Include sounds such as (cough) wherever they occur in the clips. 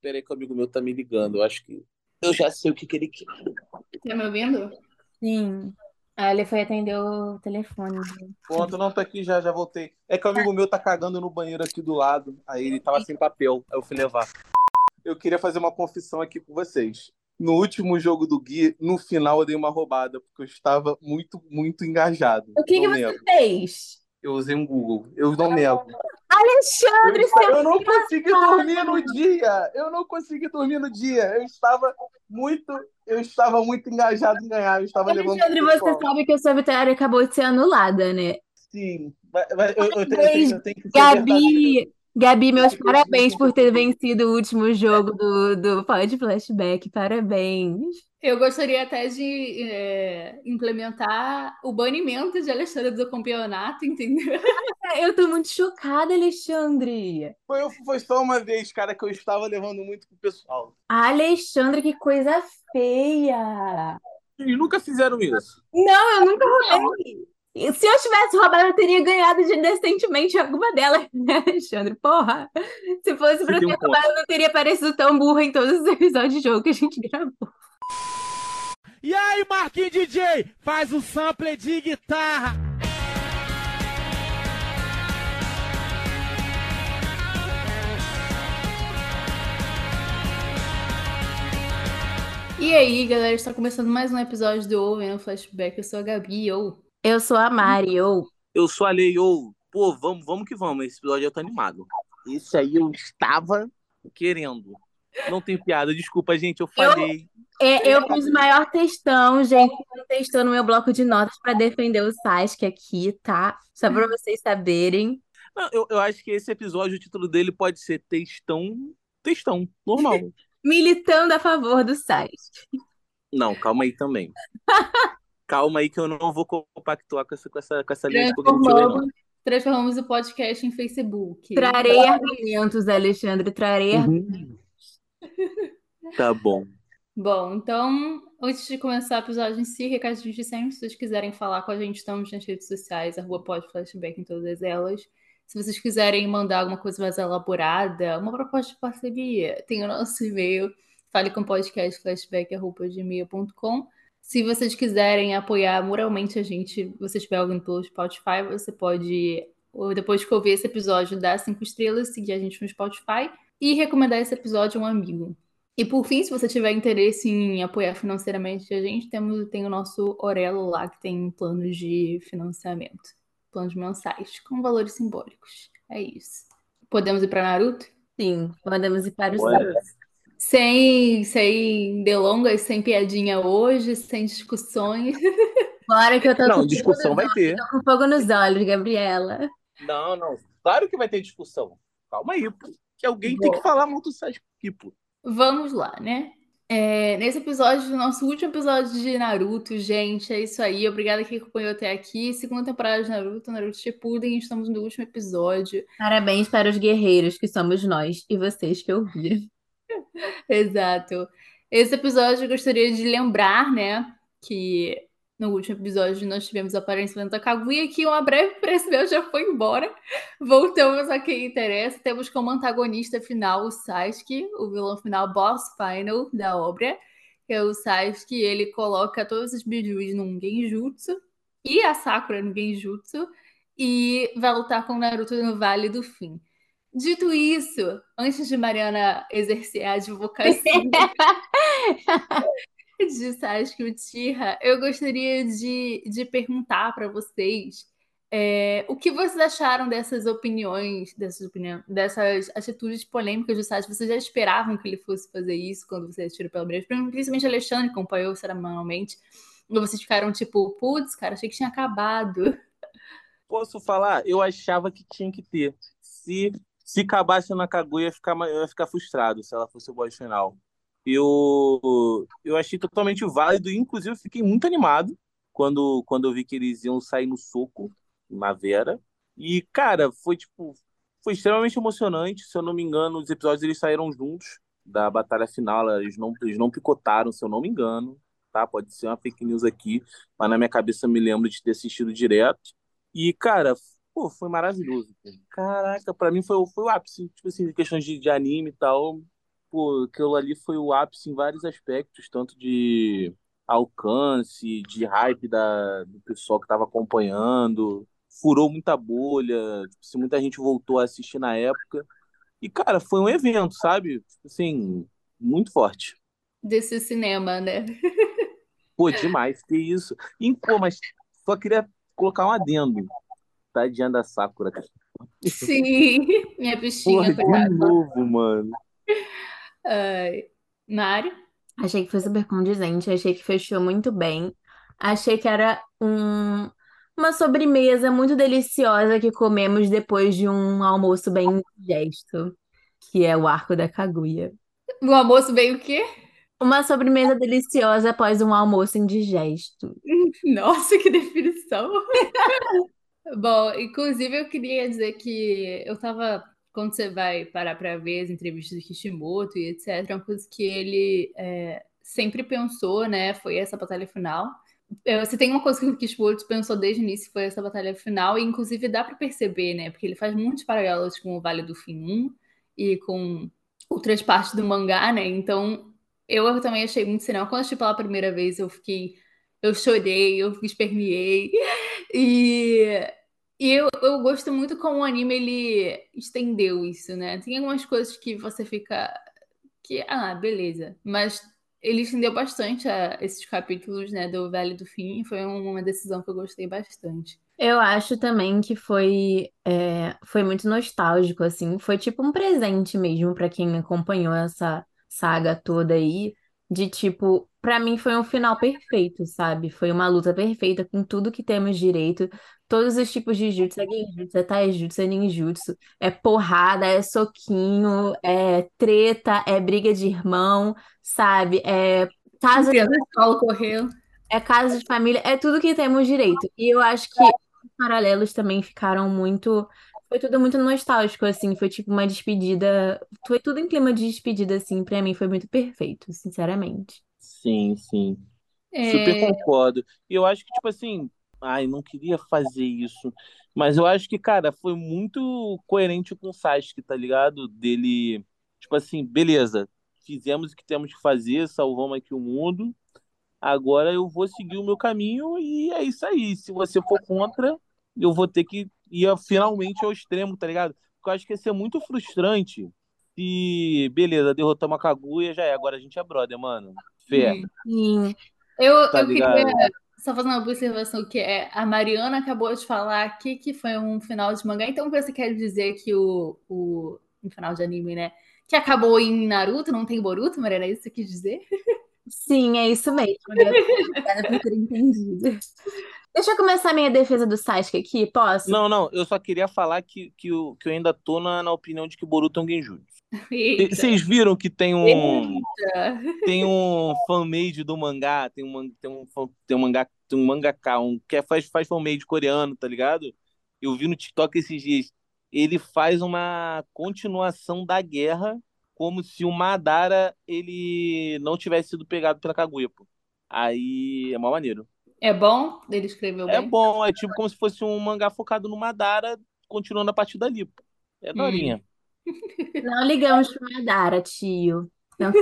Peraí que o amigo meu tá me ligando. Eu acho que eu já sei o que, que ele quer. Tá me ouvindo? Sim. Ah, ele foi atender o telefone. Pronto, não, tô aqui já, já voltei. É que o amigo meu tá cagando no banheiro aqui do lado. Aí ele tava sem papel. Aí eu fui levar. Eu queria fazer uma confissão aqui com vocês. No último jogo do Gui, no final eu dei uma roubada, porque eu estava muito, muito engajado. O que, que você fez? Eu usei um Google. Eu não nego. Alexandre, Eu, seu eu não consegui dormir no dia. Eu não consegui dormir no dia. Eu estava muito, eu estava muito engajado em ganhar. Eu estava levando Alexandre, você pessoal. sabe que a sua vitória acabou de ser anulada, né? Sim, mas, mas eu, eu tenho, eu tenho- eu tenho que ser verdadeiro. Gabi, meus Eu- eu- parabéns por ter vencido o último jogo do, do Pod Flashback. Parabéns. Eu gostaria até de é, implementar o banimento de Alexandre do campeonato, entendeu? Eu tô muito chocada, Alexandre. Foi, foi só uma vez, cara, que eu estava levando muito pro pessoal. Alexandre, que coisa feia. Eles nunca fizeram isso. Não, eu nunca roubei. E Se eu tivesse roubado, eu teria ganhado de decentemente alguma delas, (laughs) né, Alexandre? Porra. Se fosse pra ter um roubado, eu não teria parecido tão burra em todos os (laughs) episódios de jogo que a gente gravou. E aí, Marquinhos DJ, faz o sample de guitarra. E aí, galera, está começando mais um episódio do Owen no Flashback. Eu sou a Gabi, ou Eu sou a Mari, ou Eu sou a Lei, ou, pô, vamos, vamos que vamos. Esse episódio eu tô animado. Esse aí eu estava querendo. Não tem piada, desculpa, gente, eu falei. É, eu fiz o maior textão, gente. Eu textando no meu bloco de notas pra defender o Sasuke aqui, tá? Só pra vocês saberem. Não, eu, eu acho que esse episódio, o título dele pode ser Textão. Textão, normal. (laughs) Militando a favor do Sasuke. Não, calma aí também. (laughs) Calma aí que eu não vou compactuar com essa, com essa, com essa linha de cognitiva transformamos, o podcast em Facebook. Trarei argumentos, Alexandre, trarei argumentos. Tá bom. Bom, então, antes de começar o episódio em si, recadinhos de sempre, se vocês quiserem falar com a gente, estamos nas redes sociais, arroba podflashback em todas elas. Se vocês quiserem mandar alguma coisa mais elaborada, uma proposta de parceria, tem o nosso e-mail, falecompodcastflashback.gmail.com. Se vocês quiserem apoiar moralmente a gente, você estiver ouvindo pelo Spotify, você pode, ou depois que ouvir esse episódio, dar cinco estrelas, seguir a gente no Spotify e recomendar esse episódio a um amigo. E por fim, se você tiver interesse em apoiar financeiramente a gente, temos, tem o nosso Orelo lá, que tem planos de financiamento. Planos mensais, com valores simbólicos. É isso. Podemos ir para Naruto? Sim, podemos ir para os Bora. Sem, sem delongas, sem piadinha hoje, sem discussões. Bora que eu tô Não, discussão vai ter. tô com fogo nos olhos, Gabriela. Não, não. Claro que vai ter discussão. Calma aí, pô. Que alguém tem que falar muito Sasuke aqui, pô. Vamos lá, né? É, nesse episódio, nosso último episódio de Naruto, gente, é isso aí. Obrigada que acompanhou até aqui. Segunda temporada de Naruto, Naruto Shippuden, estamos no último episódio. Parabéns para os guerreiros que somos nós e vocês que ouviram. (laughs) Exato. Esse episódio eu gostaria de lembrar, né, que no último episódio nós tivemos a aparência da Kaguya, que uma breve preço já foi embora. Voltamos a quem interessa. Temos como antagonista final o Sasuke, o vilão final, boss final da obra. Que é o Sasuke, ele coloca todos os bijus num genjutsu e a Sakura no genjutsu e vai lutar com o Naruto no Vale do Fim. Dito isso, antes de Mariana exercer a advocacia (laughs) de Sasuke Uchiha, eu gostaria de, de perguntar para vocês é, o que vocês acharam dessas opiniões, dessas opiniões, dessas atitudes polêmicas do Sasuke? Vocês já esperavam que ele fosse fazer isso quando você assistiu pela primeira vez? Principalmente Alexandre, acompanhou semanalmente. Ou vocês ficaram tipo, putz, cara, achei que tinha acabado. Posso falar? Eu achava que tinha que ter. Se, se acabasse na Kaguya, eu ia ficar, eu ia ficar frustrado se ela fosse o boss final. Eu, eu achei totalmente válido, inclusive eu fiquei muito animado quando, quando eu vi que eles iam sair no soco na Vera. E, cara, foi tipo, foi extremamente emocionante. Se eu não me engano, os episódios eles saíram juntos da batalha final. Eles não, eles não picotaram, se eu não me engano. Tá? Pode ser uma fake news aqui, mas na minha cabeça eu me lembro de ter assistido direto. E, cara, pô, foi maravilhoso. Caraca, pra mim foi, o- foi o ápice. Tipo assim, questões de, de anime e tal. pô, aquilo ali foi o ápice em vários aspectos, tanto de alcance, de hype da, do pessoal que estava acompanhando, furou muita bolha, tipo, assim, muita gente voltou a assistir na época. E, cara, foi um evento, sabe? Tipo Assim, muito forte. Desse cinema, né? Pô, demais, que isso. E, pô, mas só queria colocar um adendo. Tadinha da Sakura, cara. Sim, (laughs) minha Porra, bichinha, de coitada. novo, mano. Ai, Mari? Achei que foi super condizente, achei que fechou muito bem. Achei que era um, uma sobremesa muito deliciosa que comemos depois de um almoço bem indigesto, que é o arco da Kaguya. O almoço veio o quê? Uma sobremesa deliciosa após um almoço indigesto. (laughs) Nossa, que definição! (laughs) Bom, inclusive eu queria dizer que eu tava, quando você vai parar para ver as entrevistas do Kishimoto e etc, uma coisa que ele é, sempre pensou, né, foi essa batalha final. É, Você tem uma coisa que o Kishimoto pensou desde o início, foi essa batalha final, e inclusive dá para perceber, né, porque ele faz muitos paralelos com o Vale do Fim 1 e com outras partes do mangá, né, então eu também achei muito cinema. Quando eu assisti pela primeira vez, eu fiquei eu chorei, eu esperneei. E, e eu, eu gosto muito como o anime ele estendeu isso, né? Tem algumas coisas que você fica que, ah, beleza. Mas ele estendeu bastante a- esses capítulos, né, do Vale do Fim. Foi uma decisão que eu gostei bastante. Eu acho também que foi, é, foi muito nostálgico, assim. Foi tipo um presente mesmo pra quem acompanhou essa saga toda aí. De tipo, pra mim foi um final perfeito, sabe? Foi uma luta perfeita com tudo que temos direito. Todos os tipos de jutsu, é genjutsu, é taijutsu, é ninjutsu. É porrada, é soquinho, é treta, é briga de irmão, sabe? É casa da escola correu. é casa de família, é tudo que temos direito. E eu acho que os paralelos também ficaram muito. Foi tudo muito nostálgico, assim. Foi tipo uma despedida. Foi tudo em clima de despedida, assim. Pra mim foi muito perfeito, sinceramente. Sim, sim. É, Super concordo. E eu acho que, tipo assim, ai, não queria fazer isso. Mas eu acho que, cara, foi muito coerente com o Sasuke, tá ligado? Dele, tipo assim, beleza, fizemos o que temos que fazer, salvamos aqui o mundo. Agora eu vou seguir o meu caminho e é isso aí. Se você for contra, eu vou ter que ir finalmente ao extremo, tá ligado? Porque eu acho que ia ser muito frustrante se, beleza, derrotamos a Kaguya, já é. Agora a gente é brother, mano. Fé. Sim. Eu, tá eu queria só fazer uma observação que é a Mariana acabou de falar aqui que foi um final de mangá, então você quer dizer que o, o um final de anime, né? Que acabou em Naruto, não tem Boruto, Mariana, é isso que você quis dizer? Sim, é isso mesmo. Obrigada por ter entendido. Deixa eu começar minha defesa do Sasuke aqui, posso? Não, não, eu só queria falar que, que, eu, que eu ainda tô na, na opinião de que Boruto é um genjutsu. Vocês viram que tem um eita. tem um fanmade do mangá, tem um tem um tem um mangá, tem um mangaka, um que é- faz faz fanmade coreano, tá ligado? Eu vi no TikTok esses dias. Ele faz uma continuação da guerra como se o Madara ele não tivesse sido pegado pela Kaguya, pô. Aí é mó maneiro. É bom? Ele escreveu É bem? bom, é tipo como se fosse um mangá focado no Madara, continuando a partir dali. É Hum. daorinha. (laughs) Não ligamos pro Madara, tio. Não de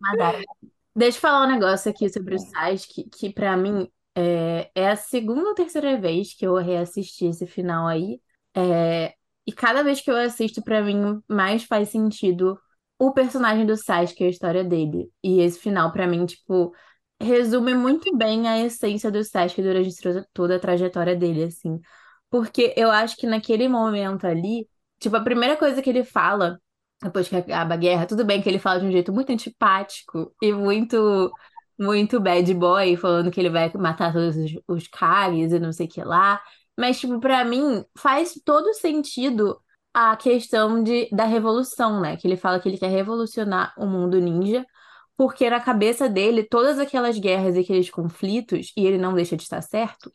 Madara. Deixa eu falar um negócio aqui sobre o Sasuke, que pra mim é, é a segunda ou terceira vez que eu reassisti esse final aí. É, e cada vez que eu assisto, pra mim, mais faz sentido o personagem do Sasuke, a história dele. E esse final, pra mim, tipo, resume muito bem a essência do Sasuke durante toda a trajetória dele, assim. Porque eu acho que naquele momento ali, tipo, a primeira coisa que ele fala depois que acaba a guerra, tudo bem que ele fala de um jeito muito antipático e muito, muito bad boy, falando que ele vai matar todos os, os Kages e não sei o que lá. Mas, tipo, pra mim, faz todo sentido a questão de, da revolução, né? Que ele fala que ele quer revolucionar o mundo ninja, porque na cabeça dele, todas aquelas guerras e aqueles conflitos, e ele não deixa de estar certo,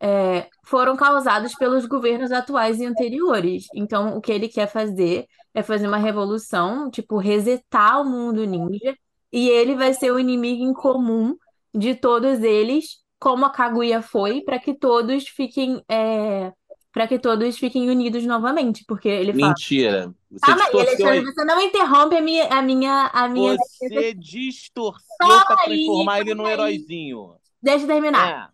é, foram causados pelos governos atuais e anteriores. Então, o que ele quer fazer é fazer uma revolução, tipo, resetar o mundo ninja, e ele vai ser o inimigo em comum de todos eles, como a Kaguya foi, para que todos fiquem, é, pra que todos fiquem unidos novamente, porque ele fala. Mentira. Você Calma aí, distorceu Alexandre, você não interrompe a minha, a minha, a minha. Você distorceu Calma pra aí, transformar ele num heróizinho. Deixa eu terminar. É.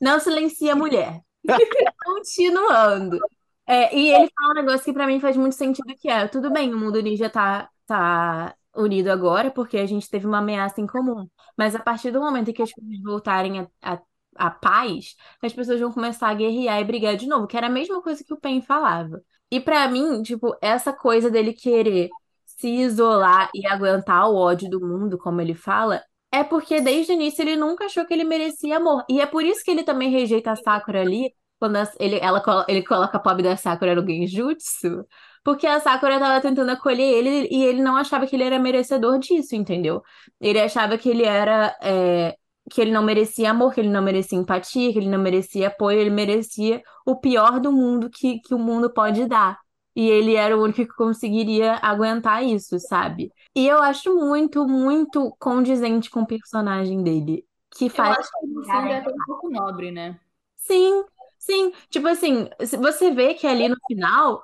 Não silencia a mulher. (laughs) Continuando. É, e ele fala um negócio que pra mim faz muito sentido, que é, tudo bem, o mundo ninja tá, tá unido agora, porque a gente teve uma ameaça em comum. Mas a partir do momento em que as coisas voltarem a, a, a paz, as pessoas vão começar a guerrear e brigar de novo, que era a mesma coisa que o Pen falava. E pra mim, tipo, essa coisa dele querer se isolar e aguentar o ódio do mundo, como ele fala, é porque desde o início ele nunca achou que ele merecia amor. E é por isso que ele também rejeita a Sakura ali, quando ele, ela, ele coloca a pobre da Sakura no genjutsu, porque a Sakura tava tentando acolher ele e ele não achava que ele era merecedor disso, entendeu? Ele achava que ele era, é, que ele não merecia amor, que ele não merecia empatia, que ele não merecia apoio, ele merecia o pior do mundo que, que o mundo pode dar. E ele era o único que conseguiria aguentar isso, sabe? E eu acho muito, muito condizente com o personagem dele. Que Eu faz. acho que fundo é até um pouco nobre, né? Sim, sim. Tipo assim, você vê que ali no final,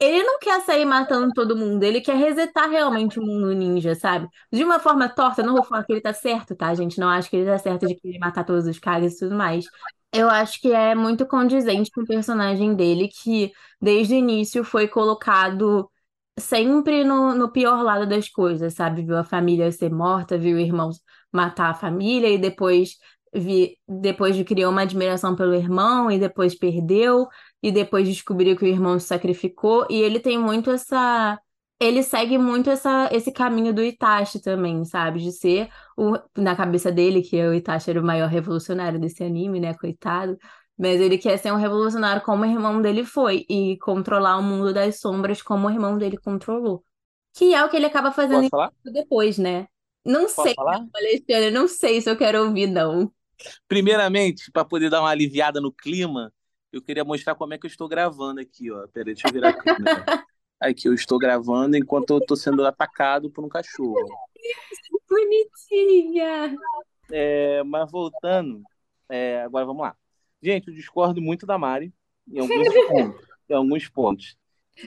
ele não quer sair matando todo mundo, ele quer resetar realmente o mundo ninja, sabe? De uma forma torta, não vou falar que ele tá certo, tá, gente? Não acho que ele tá certo de querer matar todos os Kages e tudo mais. Eu acho que é muito condizente com o personagem dele, que desde o início foi colocado sempre no, no pior lado das coisas, sabe? Viu a família ser morta, viu o irmão matar a família e depois vi, depois de criou uma admiração pelo irmão e depois perdeu e depois descobriu que o irmão se sacrificou e ele tem muito essa ele segue muito essa, esse caminho do Itachi também, sabe? De ser o, na cabeça dele, que o Itachi era o maior revolucionário desse anime, né? Coitado. Mas ele quer ser um revolucionário como o irmão dele foi e controlar o mundo das sombras como o irmão dele controlou. Que é o que ele acaba fazendo depois, né? Não Posso sei, falar? (laughs) Alexandre, não sei se eu quero ouvir, não. Primeiramente, para poder dar uma aliviada no clima, eu queria mostrar como é que eu estou gravando aqui, ó. Peraí, deixa eu virar a câmera. Aqui eu estou gravando enquanto eu estou sendo atacado por um cachorro. Bonitinha! É, mas voltando, é, agora vamos lá. Gente, eu discordo muito da Mari em alguns (laughs) pontos. Em alguns pontos.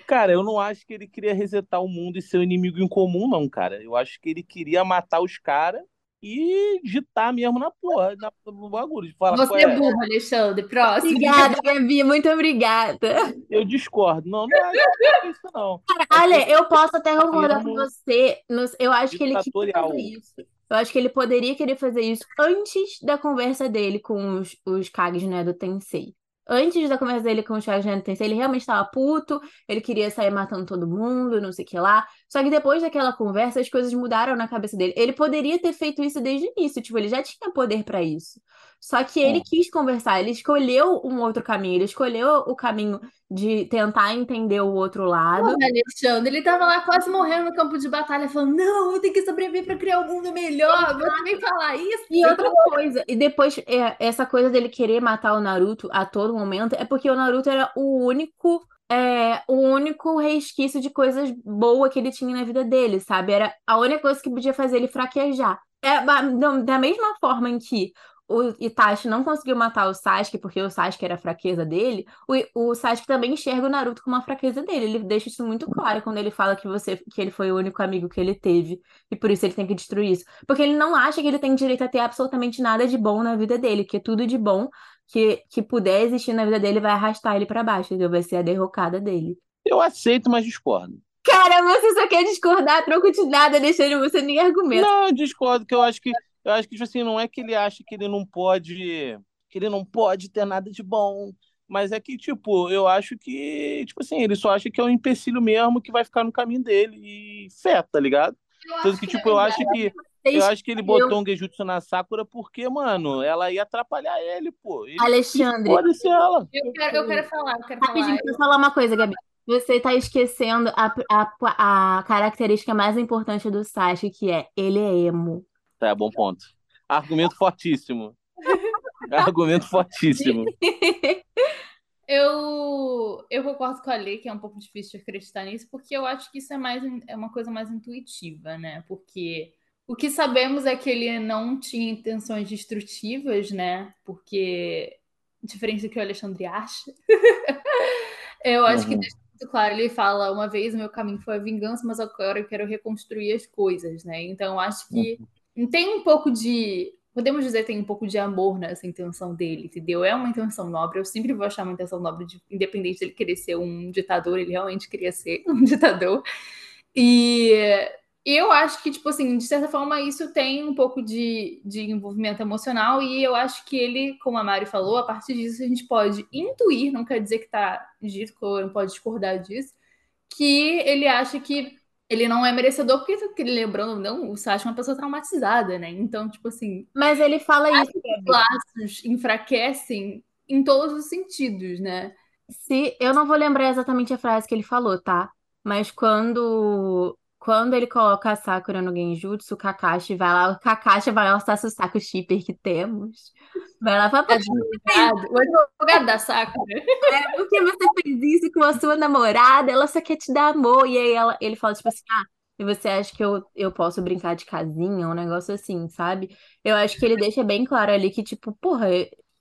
Cara, eu não acho que ele queria resetar o mundo e ser o inimigo em comum, não, cara. Eu acho que ele queria matar os caras e digitar mesmo na porra, na, no bagulho. De falar, Você é é? burro, Alexandre. Próximo. Obrigada, Gabi, muito obrigada. Eu discordo. Não, não que é isso, não. Ale, eu posso até concordar com você. no- Eu acho que ele queria fazer isso. Eu acho que ele poderia querer fazer isso antes da conversa dele com os, os Kages, né, do Tensei. Antes da conversa dele com os Kages, né, do Tensei, ele realmente estava puto, ele queria sair matando todo mundo, não sei o que lá. Só que depois daquela conversa, as coisas mudaram na cabeça dele. Ele poderia ter feito isso desde o início, tipo, ele já tinha poder pra isso. Só que ele É. quis conversar, ele escolheu um outro caminho, ele escolheu o caminho de tentar entender o outro lado. Porra, Alexandre, ele tava lá quase morrendo no campo de batalha, falando: Não, eu tenho que sobreviver pra criar um mundo melhor. Você vem falar isso? E outra coisa, e depois é, essa coisa dele querer matar o Naruto a todo momento é porque o Naruto era o único, é, o único resquício de coisas boas que ele tinha na vida dele, sabe? Era a única coisa que podia fazer ele fraquejar. É, da mesma forma em que o Itachi não conseguiu matar o Sasuke porque o Sasuke era a fraqueza dele, o, o Sasuke também enxerga o Naruto como a fraqueza dele. Ele deixa isso muito claro quando ele fala que você, que ele foi o único amigo que ele teve e por isso ele tem que destruir isso. Porque ele não acha que ele tem direito a ter absolutamente nada de bom na vida dele, que tudo de bom que, que puder existir na vida dele vai arrastar ele pra baixo, entendeu? Vai ser a derrocada dele. Eu aceito, mas discordo. Cara, você só quer discordar troco de nada, deixando você nem argumento. Não, eu discordo, que eu acho que eu acho que tipo assim, não é que ele acha que ele não pode, que ele não pode ter nada de bom, mas é que tipo, eu acho que, tipo assim, ele só acha que é um empecilho mesmo que vai ficar no caminho dele e fé, tá ligado? Tanto que tipo, eu acho que eu acho que ele botou um Genjutsu na Sakura porque, mano, ela ia atrapalhar ele, pô. Ele Alexandre, pode ser ela. Eu quero, eu quero falar, eu quero falar. rapidinho, deixa eu falar uma coisa, Gabi. Você tá esquecendo a, a, a característica mais importante do Sasuke, que é ele é emo. Tá, bom ponto. Argumento fortíssimo. (laughs) Argumento fortíssimo. (laughs) Eu, eu concordo com a Lê que é um pouco difícil de acreditar nisso, porque eu acho que isso é mais é uma coisa mais intuitiva, né? Porque o que sabemos é que ele não tinha intenções destrutivas, né? Porque diferente do que o Alexandre acha. (laughs) eu acho uhum. que deixa muito claro, ele fala, uma vez o meu caminho foi a vingança, mas agora eu quero reconstruir as coisas, né? Então, acho que uhum. tem um pouco de podemos dizer que tem um pouco de amor nessa intenção dele, entendeu? É uma intenção nobre, eu sempre vou achar uma intenção nobre, de, independente dele querer ser um ditador, ele realmente queria ser (laughs) um ditador. E eu acho que, tipo assim, de certa forma, isso tem um pouco de, de envolvimento emocional, e eu acho que ele, como a Mari falou, a partir disso a gente pode intuir, não quer dizer que tá dito, não pode discordar disso, que ele acha que ele não é merecedor, porque, lembrando, não, o Sasha é uma pessoa traumatizada, né? Então, tipo assim. Mas ele fala isso. Os laços enfraquecem em todos os sentidos, né? Se eu não vou lembrar exatamente a frase que ele falou, tá? Mas quando quando ele coloca a Sakura no Genjutsu, o Kakashi vai lá, o Kakashi vai lá o saco shipper que temos. Vai lá pra advogado, o advogado da Sakura. É, porque você fez isso com a sua namorada, ela só quer te dar amor. E aí ela, ele fala, tipo assim, ah, e você acha que eu, eu posso brincar de casinha, um negócio assim, sabe? Eu acho que ele deixa bem claro ali que, tipo, porra,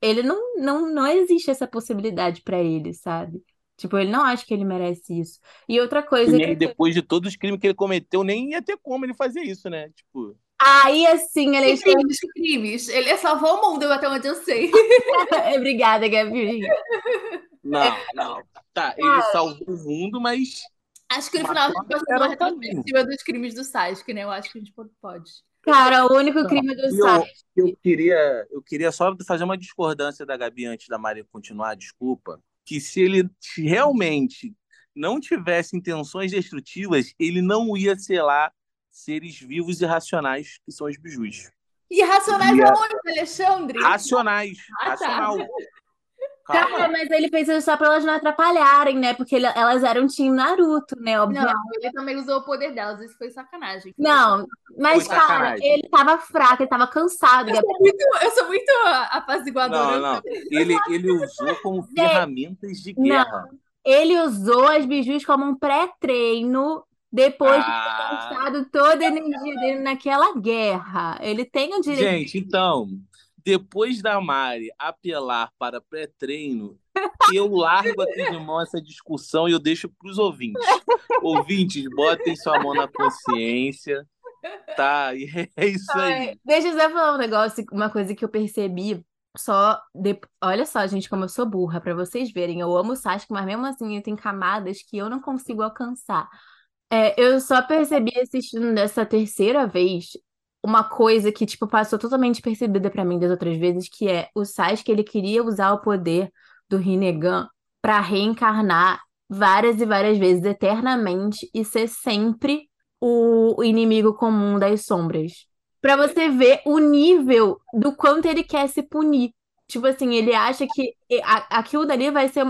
ele não, não, não existe essa possibilidade para ele, sabe? Tipo, ele não acha que ele merece isso. E outra coisa. E que... depois de todos os crimes que ele cometeu, nem ia ter como ele fazer isso, né? Tipo. Aí, assim, ele. Que crimes, crimes. Ele salvou o mundo, até onde eu sei. (laughs) Obrigada, Gabi. Não, (laughs) não. Tá, ele salvou o mundo, mas. Acho que no final a gente pode fazer uma retrospectiva dos crimes do Sasuke, né? Eu acho que a gente pode. Cara, o único crime do Sasuke. Eu, eu, queria, eu queria só fazer uma discordância da Gabi antes da Maria continuar, desculpa que se ele realmente não tivesse intenções destrutivas, ele não ia selar seres vivos e racionais, que são os bijus. E racionais aonde, Alexandre? Racionais. Ah, tá. racional. Tá. Cara, mas ele fez isso só pra elas não atrapalharem, né? Porque ele, elas eram time Naruto, né? Obviamente. Não, ele também usou o poder delas, isso foi sacanagem. Não, mas, foi cara, sacanagem. ele tava fraco, ele tava cansado. Eu sou muito, eu sou muito apaziguadora. Não, não. Ele, ele usou como ferramentas de guerra. Não. Ele usou as bijus como um pré-treino depois ah. de ter gastado toda a energia dele naquela guerra. Ele tem o direito. Gente, então, depois da Mari apelar para pré-treino, (laughs) eu largo aqui de mão essa discussão e eu deixo para os ouvintes. Ouvintes, botem sua mão na consciência, tá? E é (laughs) isso aí. Deixa eu só falar um negócio, uma coisa que eu percebi. Só, de... olha só, gente, como eu sou burra, para vocês verem. Eu amo o Sasuke, mas mesmo assim tem camadas que eu não consigo alcançar. É, eu só percebi assistindo dessa terceira vez uma coisa que, tipo, passou totalmente percebida para mim das outras vezes, que é o Sasuke, ele queria usar o poder do Rinnegan para reencarnar várias e várias vezes, eternamente, e ser sempre o inimigo comum das sombras. Para você ver o nível do quanto ele quer se punir. Tipo assim, ele acha que aquilo dali vai ser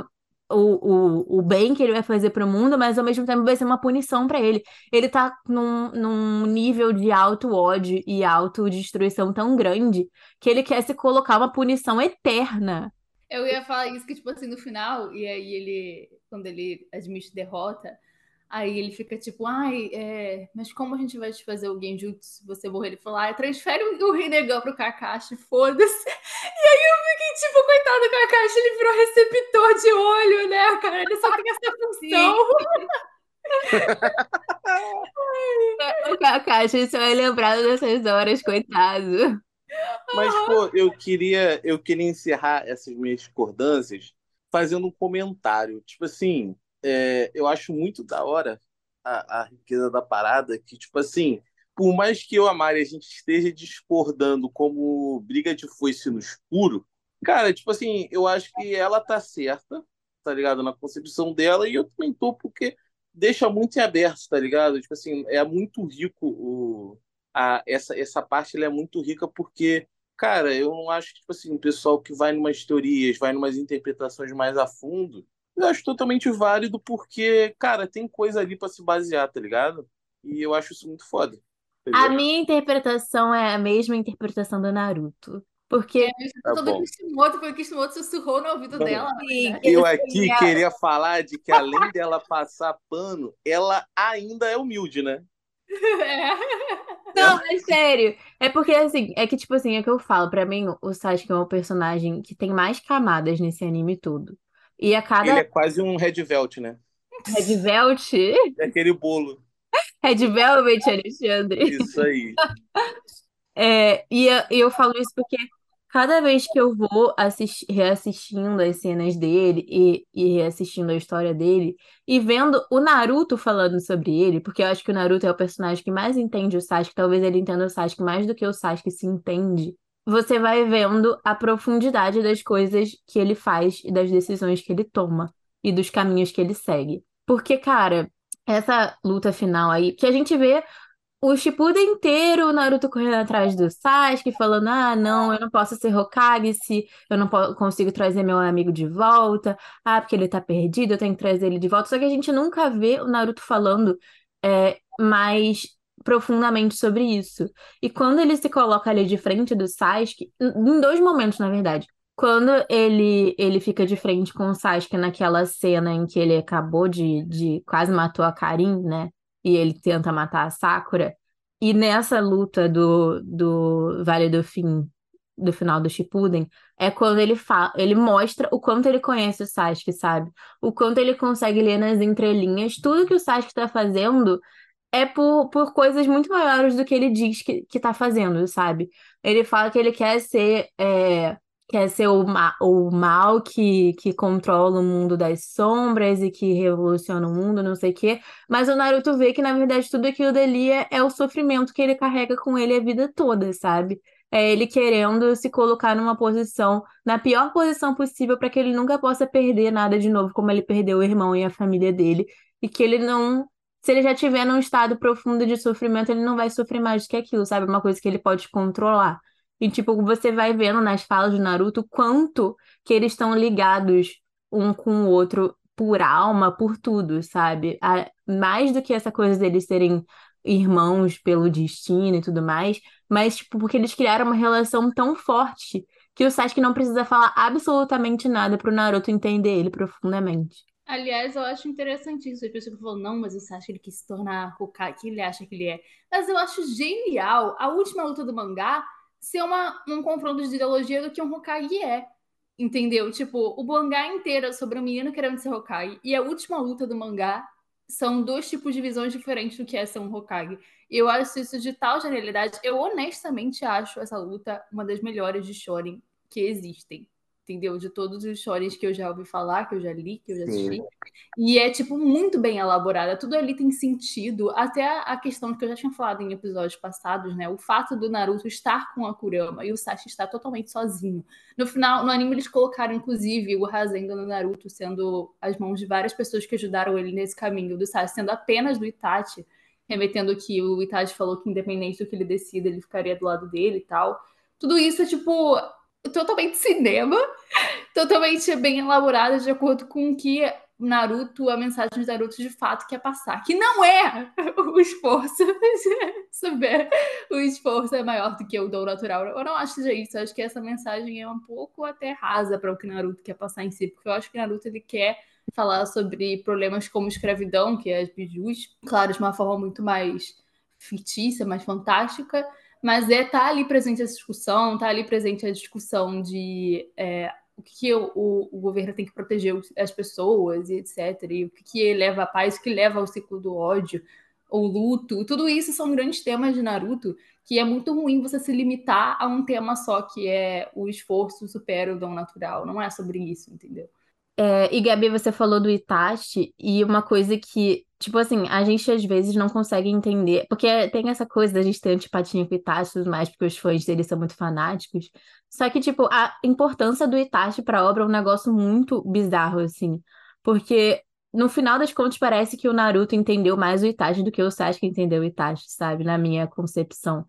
o, o, o bem que ele vai fazer para o mundo, mas ao mesmo tempo vai ser uma punição para ele. Ele tá num, num nível de alto ódio e autodestruição tão grande que ele quer se colocar uma punição eterna. Eu ia falar isso que, tipo assim, no final, e aí ele, quando ele admite derrota, Aí ele fica tipo, ai, é, mas como a gente vai te fazer o genjutsu se você morrer? Ele fala, ai, transfere o Rinnegan pro Kakashi, foda-se. (laughs) E aí tipo, coitado do Kakashi, ele virou receptor de olho, né, cara? Ele só tem essa função. o Kakashi só é lembrado dessas horas, coitado. Mas, pô, eu queria, eu queria encerrar essas minhas discordâncias fazendo um comentário. Tipo assim, é, eu acho muito da hora a, a, riqueza da parada, que, tipo assim, por mais que eu, a Mari, a gente esteja discordando como briga de foice no escuro, cara, tipo assim, eu acho que ela tá certa, tá ligado? Na concepção dela, e eu também tô, porque deixa muito em aberto, tá ligado? Tipo assim, é muito rico o, a, essa, essa parte, ela é muito rica porque cara, eu não acho que, tipo assim, o pessoal que vai numas teorias, vai numas interpretações mais a fundo, eu acho totalmente válido porque, cara, tem coisa ali para se basear, tá ligado? E eu acho isso muito foda. A minha interpretação é a mesma interpretação do Naruto. Porque. É, tá todo bom. Kishimoto, porque o Kishimoto sussurrou no ouvido Não. dela. Né? Eu aqui queria falar de que, além dela passar pano, ela ainda é humilde, né? (laughs) É. Não, mas sério. É porque, assim, é que, tipo assim, é que eu falo, pra mim, o Sasuke é um personagem que tem mais camadas nesse anime todo. E a cada Ele é quase um Red Velt, né? Red Velt, É aquele bolo. Red Velvet, Alexandre. Isso aí. (laughs) É, e eu, e eu falo isso porque cada vez que eu vou assisti- reassistindo as cenas dele e, e reassistindo a história dele e vendo o Naruto falando sobre ele, porque eu acho que o Naruto é o personagem que mais entende o Sasuke, talvez ele entenda o Sasuke mais do que o Sasuke se entende. Você vai vendo a profundidade das coisas que ele faz e das decisões que ele toma e dos caminhos que ele segue. Porque, cara, essa luta final aí, que a gente vê o Shippuden inteiro, o Naruto correndo atrás do Sasuke, falando: Ah, não, eu não posso ser Hokage se eu não consigo trazer meu amigo de volta. Ah, porque ele tá perdido, eu tenho que trazer ele de volta. Só que a gente nunca vê o Naruto falando é, mais profundamente sobre isso. E quando ele se coloca ali de frente do Sasuke, em dois momentos, na verdade. Quando ele, ele fica de frente com o Sasuke naquela cena em que ele acabou de, de quase matou a Karin, né? E ele tenta matar a Sakura. E nessa luta do, do Vale do Fim, do final do Shippuden, é quando ele fala, ele mostra o quanto ele conhece o Sasuke, sabe? O quanto ele consegue ler nas entrelinhas tudo que o Sasuke tá fazendo é por, por coisas muito maiores do que ele diz que, que tá fazendo, sabe? Ele fala que ele quer ser, é, quer ser o, ma o mal que, que controla o mundo das sombras e que revoluciona o mundo, não sei o quê. Mas o Naruto vê que, na verdade, tudo aquilo dali é, é o sofrimento que ele carrega com ele a vida toda, sabe? É ele querendo se colocar numa posição, na pior posição possível, para que ele nunca possa perder nada de novo, como ele perdeu o irmão e a família dele. E que ele não se ele já tiver num estado profundo de sofrimento, ele não vai sofrer mais do que aquilo, sabe? Uma coisa que ele pode controlar. E, tipo, você vai vendo nas falas do Naruto quanto que eles estão ligados um com o outro por alma, por tudo, sabe? A- mais do que essa coisa deles serem irmãos pelo destino e tudo mais, mas, tipo, porque eles criaram uma relação tão forte que o Sasuke não precisa falar absolutamente nada pro Naruto entender ele profundamente. Aliás, eu acho interessante isso. A pessoa que falou, não, mas o Sasuke ele quis se tornar Hokage, que ele acha que ele é. Mas eu acho genial a última luta do mangá ser uma, um confronto de ideologia do que um Hokage é. Entendeu? Tipo, o mangá inteiro é sobre um menino querendo ser Hokage. E a última luta do mangá são dois tipos de visões diferentes do que é ser um Hokage. Eu acho isso de tal genialidade. Eu honestamente acho essa luta uma das melhores de Shonen que existem. Entendeu? De todos os shorens que eu já ouvi falar, que eu já li, que eu já assisti. Sim. E é, tipo, muito bem elaborada. Tudo ali tem sentido. Até a questão que eu já tinha falado em episódios passados, né? O fato do Naruto estar com a Kurama e o Sasuke estar totalmente sozinho. No final, no anime, eles colocaram, inclusive, o Rasengan no Naruto sendo as mãos de várias pessoas que ajudaram ele nesse caminho. Do Sasuke sendo apenas do Itachi, remetendo que o Itachi falou que, independente do que ele decida, ele ficaria do lado dele e tal. Tudo isso é, tipo, totalmente cinema totalmente bem elaborada de acordo com o que Naruto, a mensagem de Naruto de fato quer passar. Que não é o esforço. Saber o esforço é maior do que o dom natural. Eu não acho que seja isso. Eu acho que essa mensagem é um pouco até rasa para o que Naruto quer passar em si. Porque eu acho que Naruto ele quer falar sobre problemas como escravidão, que é as bijus, claro, de uma forma muito mais fictícia, mais fantástica, mas é tá ali presente essa discussão, tá ali presente a discussão de é, o que, que o, o, governo tem que proteger as pessoas e etc. E o que, que leva à paz, o que leva ao ciclo do ódio, o luto. Tudo isso são grandes temas de Naruto que é muito ruim você se limitar a um tema só, que é o esforço supera o dom natural. Não é sobre isso, entendeu? É, e Gabi, você falou do Itachi, e uma coisa que, tipo assim, a gente às vezes não consegue entender, porque tem essa coisa da gente ter antipatia com o Itachi e tudo mais, porque os fãs dele são muito fanáticos. Só que, tipo, a importância do Itachi pra obra é um negócio muito bizarro, assim. Porque, no final das contas, parece que o Naruto entendeu mais o Itachi do que o Sasuke entendeu o Itachi, sabe? Na minha concepção.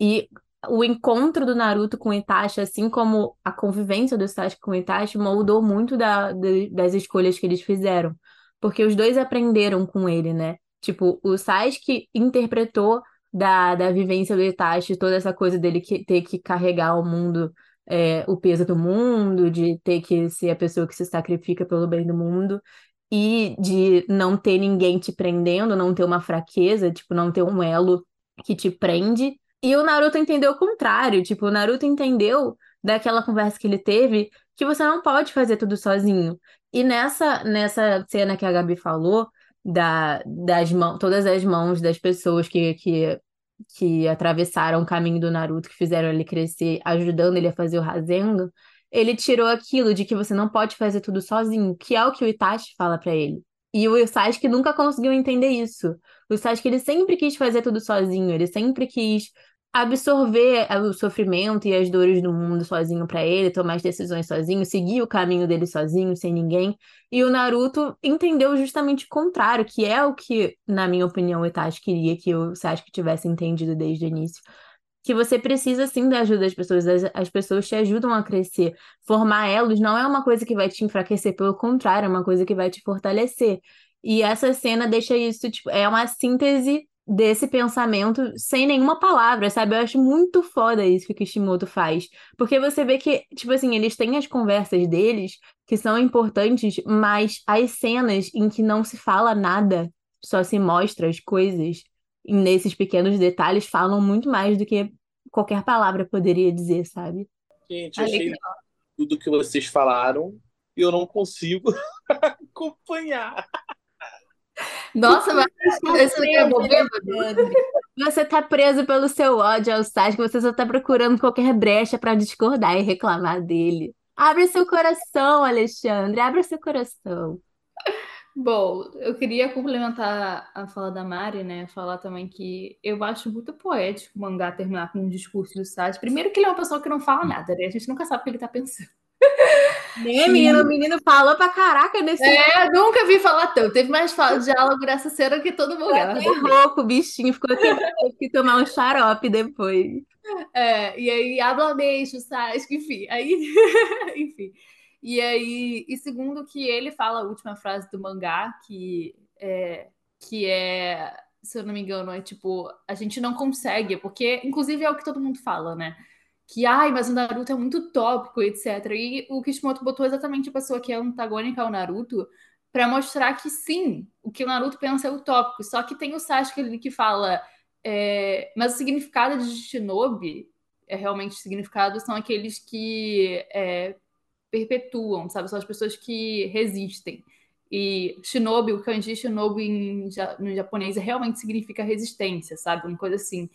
E o encontro do Naruto com o Itachi, assim como a convivência do Sasuke com o Itachi, moldou muito da, de, das escolhas que eles fizeram. Porque os dois aprenderam com ele, né? Tipo, o Sasuke interpretou da, da vivência do Itachi toda essa coisa dele que, ter que carregar o mundo, é, o peso do mundo, de ter que ser a pessoa que se sacrifica pelo bem do mundo. E de não ter ninguém te prendendo, não ter uma fraqueza, tipo, não ter um elo que te prende. E o Naruto entendeu o contrário. Tipo, o Naruto entendeu daquela conversa que ele teve que você não pode fazer tudo sozinho. E nessa, nessa cena que a Gabi falou, da, das mãos, todas as mãos das pessoas que, que, que atravessaram o caminho do Naruto, que fizeram ele crescer, ajudando ele a fazer o Rasengan, ele tirou aquilo de que você não pode fazer tudo sozinho, que é o que o Itachi fala para ele. E o Sasuke nunca conseguiu entender isso. O Sasuke ele sempre quis fazer tudo sozinho, ele sempre quis absorver o sofrimento e as dores do mundo sozinho para ele, tomar as decisões sozinho, seguir o caminho dele sozinho, sem ninguém. E o Naruto entendeu justamente o contrário, que é o que, na minha opinião, o Itachi queria que o Sasuke tivesse entendido desde o início. Que você precisa sim da ajuda das pessoas, as, as pessoas te ajudam a crescer. Formar elos não é uma coisa que vai te enfraquecer, pelo contrário, é uma coisa que vai te fortalecer. E essa cena deixa isso, tipo, é uma síntese desse pensamento sem nenhuma palavra, sabe? Eu acho muito foda isso que o Kishimoto faz. Porque você vê que, tipo assim, eles têm as conversas deles que são importantes, mas as cenas em que não se fala nada, só se mostra as coisas, e nesses pequenos detalhes, falam muito mais do que qualquer palavra poderia dizer, sabe? Gente, achei tudo que vocês falaram e eu não consigo (laughs) acompanhar. Nossa, mas é bêbado. Você tá preso pelo seu ódio ao site, você só tá procurando qualquer brecha para discordar e reclamar dele. Abre seu coração, Alexandre, abre seu coração. Bom, eu queria complementar a fala da Mari, né? Falar também que eu acho muito poético o mangá terminar com um discurso do Sasuke. Primeiro que ele é uma pessoa que não fala nada, né? A gente nunca sabe o que ele tá pensando. Né, menino? O menino falou pra caraca nesse. É, nunca vi falar tanto. Teve mais fala, diálogo nessa cena que todo mundo. Até rouco, o bichinho ficou aqui, que tomar um xarope depois. É, e aí, habla beijo, Sasuke, (laughs) enfim. Aí, (laughs) enfim. E aí, e segundo que ele fala a última frase do mangá, que é, que é, se eu não me engano, é tipo, a gente não consegue, porque inclusive é o que todo mundo fala, né? Que, ai, mas o Naruto é muito tópico, etc. E o Kishimoto botou exatamente a pessoa que é antagônica ao Naruto para mostrar que sim, o que o Naruto pensa é utópico. Só que tem o Sasuke ali que fala, é, mas o significado de Shinobi, é realmente significado, são aqueles que é, perpetuam, sabe? São as pessoas que resistem. E Shinobi, o kanji Shinobi em, no japonês realmente significa resistência, sabe? Uma coisa assim.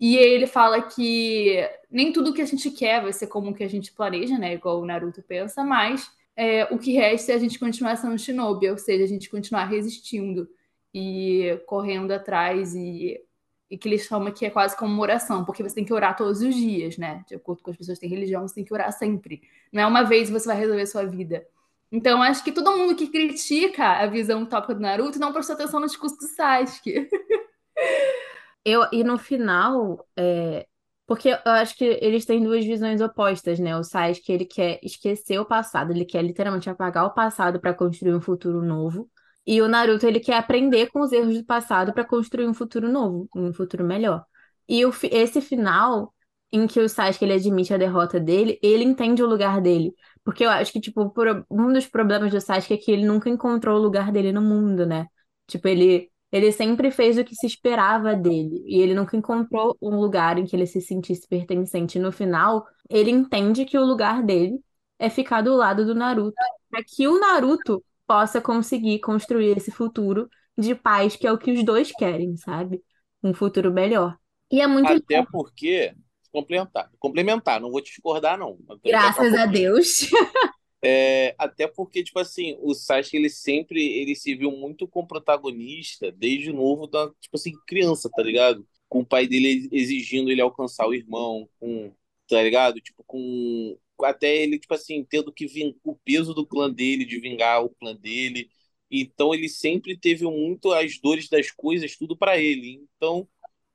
E ele fala que nem tudo que a gente quer vai ser como o que a gente planeja, né? Igual o Naruto pensa, mas é, o que resta é a gente continuar sendo shinobi, ou seja, a gente continuar resistindo e correndo atrás e, e que eles chamam que é quase como uma oração, porque você tem que orar todos os dias, né? De acordo com as pessoas que têm religião, você tem que orar sempre. Não é uma vez você vai resolver a sua vida. Então, acho que todo mundo que critica a visão utópica do Naruto não prestou atenção no discurso do Sasuke. (laughs) Eu, e no final, é, porque eu acho que eles têm duas visões opostas, né? O Sasuke, ele quer esquecer o passado, ele quer literalmente apagar o passado para construir um futuro novo. E o Naruto, ele quer aprender com os erros do passado para construir um futuro novo, um futuro melhor. E o, esse final, em que o Sasuke ele admite a derrota dele, ele entende o lugar dele. Porque eu acho que, tipo, um dos problemas do Sasuke é que ele nunca encontrou o lugar dele no mundo, né? Tipo, ele ele sempre fez o que se esperava dele, e ele nunca encontrou um lugar em que ele se sentisse pertencente. No final, ele entende que o lugar dele é ficar do lado do Naruto, para que o Naruto possa conseguir construir esse futuro de paz, que é o que os dois querem, sabe? Um futuro melhor. E é muito Até porque complementar, complementar, não vou te discordar não. Graças a Deus. (laughs) É, até porque, tipo assim, o Sasuke, ele sempre, ele se viu muito como protagonista desde novo, da, tipo assim, criança, tá ligado? Com o pai dele exigindo ele alcançar o irmão, com, tá ligado? Tipo, com, até ele, tipo assim, tendo que vir o peso do clã dele, de vingar o clã dele. Então, ele sempre teve muito as dores das coisas, tudo para ele. Então,